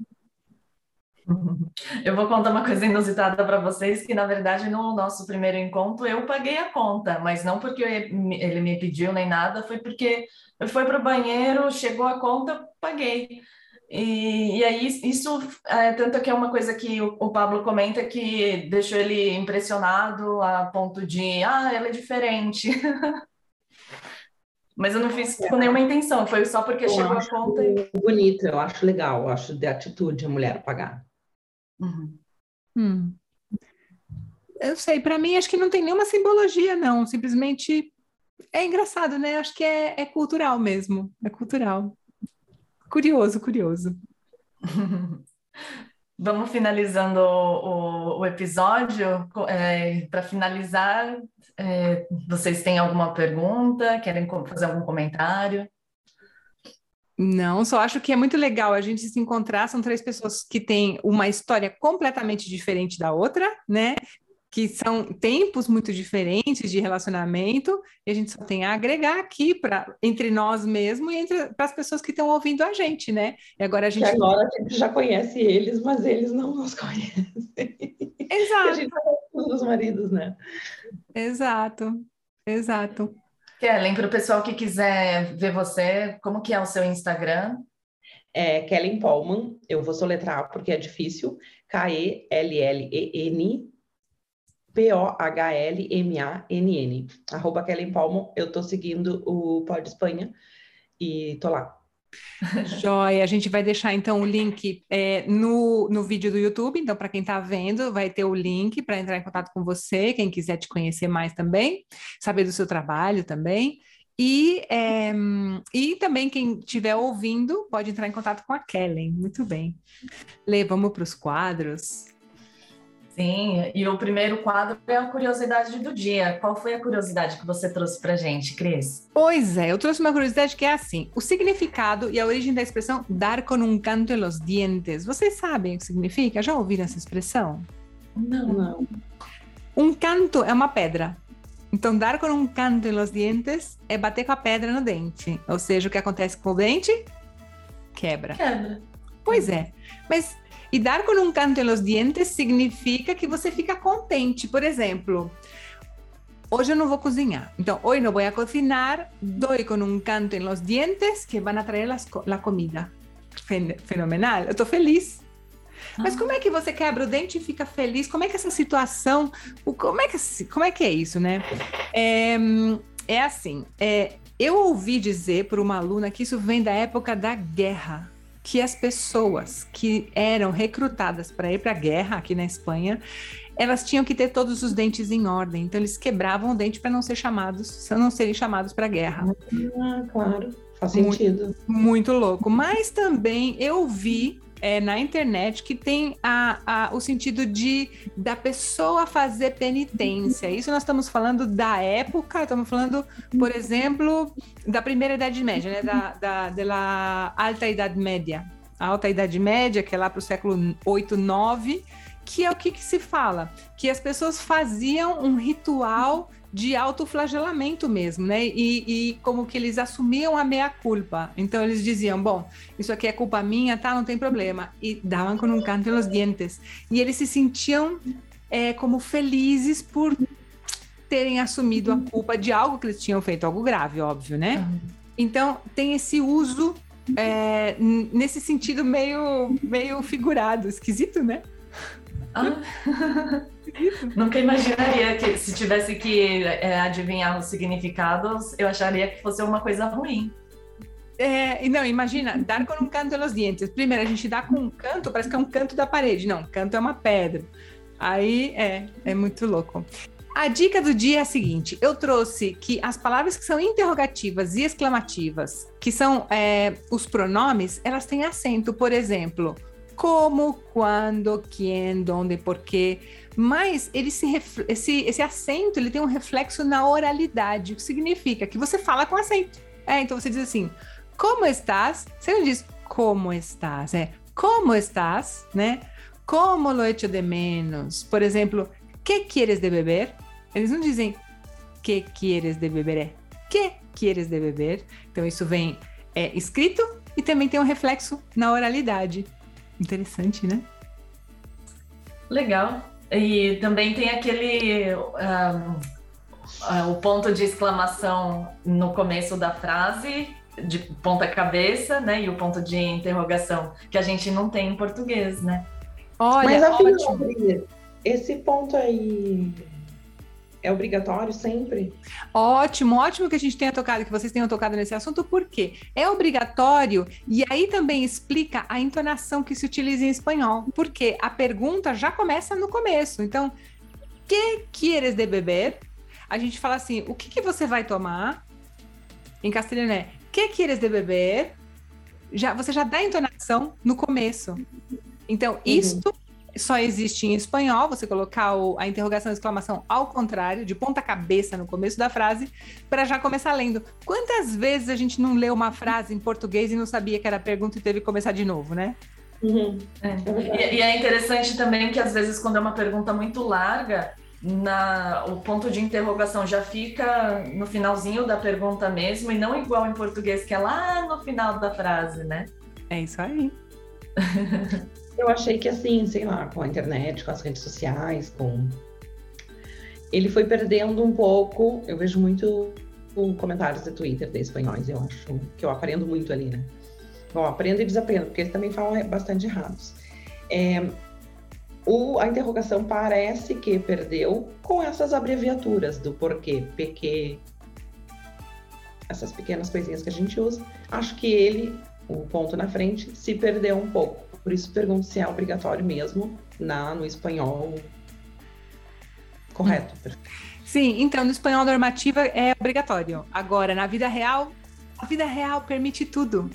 Speaker 3: Eu vou contar uma coisa inusitada para vocês, que na verdade no nosso primeiro encontro eu paguei a conta, mas não porque eu- ele me pediu nem nada, foi porque eu fui para o banheiro, chegou a conta, paguei. E, e aí isso, é, tanto que é uma coisa que o, o Pablo comenta que deixou ele impressionado a ponto de, ah, ela é diferente. Mas eu não fiz com nenhuma intenção, foi só porque
Speaker 4: Eu
Speaker 3: chegou a conta e...
Speaker 4: bonito, eu acho legal, eu acho de atitude a mulher pagar.
Speaker 3: Uhum.
Speaker 1: Hum. Eu sei, para mim acho que não tem nenhuma simbologia, não. Simplesmente é engraçado, né? Acho que é, é cultural mesmo. É cultural. Curioso, curioso.
Speaker 3: Vamos finalizando o, o- episódio. Para finalizar, é, vocês têm alguma pergunta? Querem fazer algum comentário?
Speaker 1: Não, só acho que é muito legal a gente se encontrar. São três pessoas que têm uma história completamente diferente da outra, né? Que são tempos muito diferentes de relacionamento, e a gente só tem a agregar aqui para entre nós mesmos e entre para as pessoas que estão ouvindo a gente, né? E agora a gente.
Speaker 4: agora a gente já conhece eles, mas eles não nos conhecem. A
Speaker 1: Exato,
Speaker 4: gente já conhece os maridos, né?
Speaker 1: exato, exato.
Speaker 3: Kellen, para o pessoal que quiser ver você, como que é o seu Instagram?
Speaker 4: É Kellen Polman, eu vou soletrar porque é difícil. K-E-L-L-E-N P-O-H-L-M-A-N-N. Arroba Kellen Polman, eu tô seguindo o Pod Espanha e tô lá.
Speaker 1: Joia, a gente vai deixar então o link é, no, no vídeo do YouTube. Então, para quem está vendo, vai ter o link para entrar em contato com você, quem quiser te conhecer mais também, saber do seu trabalho também. E, é, e também quem estiver ouvindo pode entrar em contato com a Kellen. Muito bem. Lê, vamos para os quadros.
Speaker 3: Sim, e o primeiro quadro é a curiosidade do dia. Qual foi a curiosidade que você trouxe para gente, Cris?
Speaker 1: Pois é, eu trouxe uma curiosidade que é assim: o significado e a origem da expressão dar com um canto em los dientes. Vocês sabem o que significa? Já ouviram essa expressão?
Speaker 3: Não. Não.
Speaker 1: Um canto é uma pedra. Então, dar com um canto em los dientes é bater com a pedra no dente. Ou seja, o que acontece com o dente? Quebra.
Speaker 3: Quebra.
Speaker 1: Pois é. Mas e dar com um canto nos dientes significa que você fica contente. Por exemplo, hoje eu não vou cozinhar. Então, hoje não vou a cocinar, dou com um canto nos dientes que vão trazer a comida. Fenomenal. Eu estou feliz. Mas como é que você quebra o dente e fica feliz? Como é que essa situação, como é que, como é, que é isso, né? É, é assim, é, eu ouvi dizer por uma aluna que isso vem da época da guerra que as pessoas que eram recrutadas para ir para a guerra aqui na Espanha, elas tinham que ter todos os dentes em ordem. Então eles quebravam o dente para não ser chamados, não serem chamados para a guerra.
Speaker 4: Ah, claro, faz sentido.
Speaker 1: Muito, muito louco. Mas também eu vi é, na internet que tem a, a, o sentido de da pessoa fazer penitência. Isso nós estamos falando da época, estamos falando, por exemplo, da primeira Idade Média, né? da, da, da Alta Idade Média. A Alta Idade Média, que é lá para o século 8, 9, que é o que, que se fala? Que as pessoas faziam um ritual de autoflagelamento mesmo, né? E, e, como que eles assumiam a meia culpa. Então eles diziam, bom, isso aqui é culpa minha, tá? Não tem problema. E davam com um canto nos dentes. E eles se sentiam é, como felizes por terem assumido a culpa de algo que eles tinham feito, algo grave, óbvio, né? Então tem esse uso é, nesse sentido meio, meio figurado, esquisito, né?
Speaker 3: Ah. Nunca imaginaria que se tivesse que é, adivinhar os significados, eu acharia que fosse uma coisa ruim.
Speaker 1: É, não, imagina, dar com um canto nos dentes. Primeiro, a gente dá com um canto, parece que é um canto da parede. Não, canto é uma pedra. Aí é, é muito louco. A dica do dia é a seguinte: eu trouxe que as palavras que são interrogativas e exclamativas, que são é, os pronomes, elas têm acento. Por exemplo, como, quando, quem, onde, porquê. Mas ele se esse, esse acento ele tem um reflexo na oralidade, o que significa que você fala com acento. É, então você diz assim, como estás? Você não diz como estás, é como estás, né? Como lo echo de menos. Por exemplo, que quieres de beber? Eles não dizem que quieres de beber, é que quieres de beber. Então isso vem é, escrito e também tem um reflexo na oralidade. Interessante, né?
Speaker 3: Legal. E também tem aquele. Um, ah, o ponto de exclamação no começo da frase, de ponta cabeça, né? E o ponto de interrogação, que a gente não tem em português, né?
Speaker 4: Olha, Mas afinal, esse ponto aí é obrigatório sempre?
Speaker 1: Ótimo, ótimo que a gente tenha tocado, que vocês tenham tocado nesse assunto, porque é obrigatório e aí também explica a entonação que se utiliza em espanhol, porque a pergunta já começa no começo. Então, que quieres de beber? A gente fala assim, o que, que você vai tomar? Em castelhano é, que quieres de beber? Já, você já dá a entonação no começo. Então, uhum. isto só existe em espanhol, você colocar o, a interrogação e exclamação ao contrário, de ponta cabeça no começo da frase, para já começar lendo. Quantas vezes a gente não leu uma frase em português e não sabia que era pergunta e teve que começar de novo, né?
Speaker 3: Uhum. É. E, e, é interessante também que às vezes quando é uma pergunta muito larga, na, o ponto de interrogação já fica no finalzinho da pergunta mesmo, e não igual em português, que é lá no final da frase, né?
Speaker 1: É isso aí.
Speaker 4: Eu achei que assim, sei lá, com a internet, com as redes sociais, com. Ele foi perdendo um pouco. Eu vejo muito comentários de Twitter de espanhóis, eu acho que eu aprendo muito ali, né? Bom, aprendo e desaprendo, porque eles também falam bastante errados. É, o, a interrogação parece que perdeu com essas abreviaturas do porquê, PQ, essas pequenas coisinhas que a gente usa. Acho que ele o ponto na frente, se perdeu um pouco. Por isso pergunto se é obrigatório mesmo na, no espanhol correto.
Speaker 1: Sim, então no espanhol normativa é obrigatório. Agora, na vida real, a vida real permite tudo.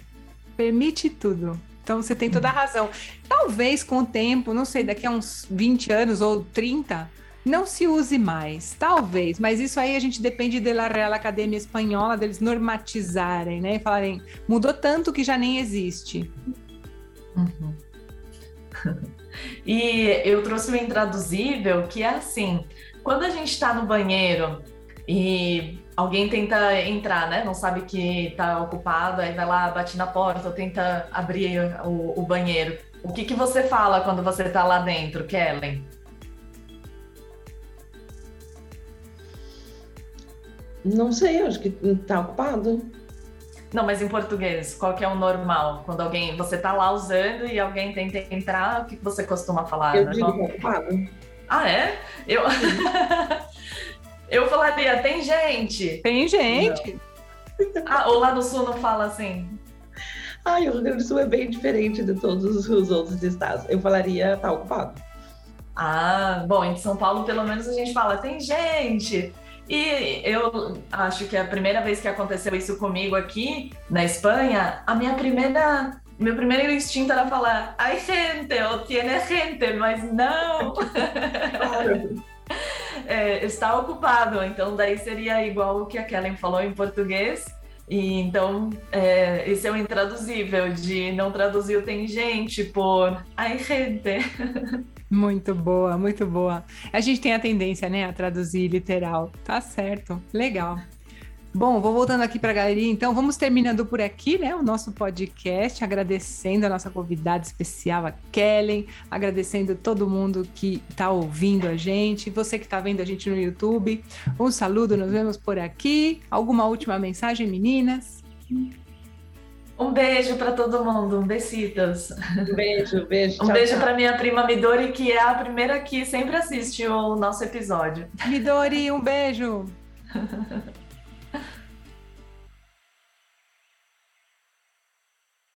Speaker 1: Permite tudo. Então você tem toda a razão. Talvez com o tempo, não sei, daqui a uns 20 anos ou 30, não se use mais. Talvez, mas isso aí a gente depende da Real Academia Espanhola, deles normatizarem, né? E falarem, mudou tanto que já nem existe.
Speaker 3: Uhum. E eu trouxe um intraduzível que é assim: quando a gente está no banheiro e alguém tenta entrar, né? Não sabe que está ocupado, aí vai lá, bate na porta, ou tenta abrir o, o banheiro. O que, que você fala quando você está lá dentro, Kellen?
Speaker 4: Não sei, acho que está ocupado.
Speaker 3: Não, mas em português, qual que é o normal? Quando alguém, você tá lá usando e alguém tenta entrar, o que você costuma falar?
Speaker 4: Eu digo ocupado.
Speaker 3: Ah, é? Eu... eu falaria, tem gente.
Speaker 1: Tem gente.
Speaker 3: Ah, ou lá no sul não fala assim?
Speaker 4: Ah, o Rio Grande do Sul é bem diferente de todos os outros estados. Eu falaria, tá ocupado.
Speaker 3: Ah, bom, em São Paulo pelo menos a gente fala, tem gente. E eu acho que a primeira vez que aconteceu isso comigo aqui na Espanha, a minha primeira meu primeiro instinto era falar, ai gente, ou tiene gente, mas não. é, está ocupado, então daí seria igual o que a Kellen falou em português. E então, é, esse é o intraduzível, de não traduzir o tem gente por ai gente.
Speaker 1: Muito boa, muito boa. A gente tem a tendência, né, a traduzir literal. Tá certo, legal. Bom, vou voltando aqui para a galeria, então vamos terminando por aqui, né, o nosso podcast, agradecendo a nossa convidada especial, a Kellen, agradecendo todo mundo que está ouvindo a gente, você que está vendo a gente no YouTube, um saludo, nos vemos por aqui. Alguma última mensagem, meninas?
Speaker 3: Um beijo para todo mundo, um besitos.
Speaker 4: Um beijo, beijo.
Speaker 3: Um tchau, beijo para minha prima Midori, que é a primeira que sempre assiste o nosso episódio.
Speaker 1: Midori, um beijo.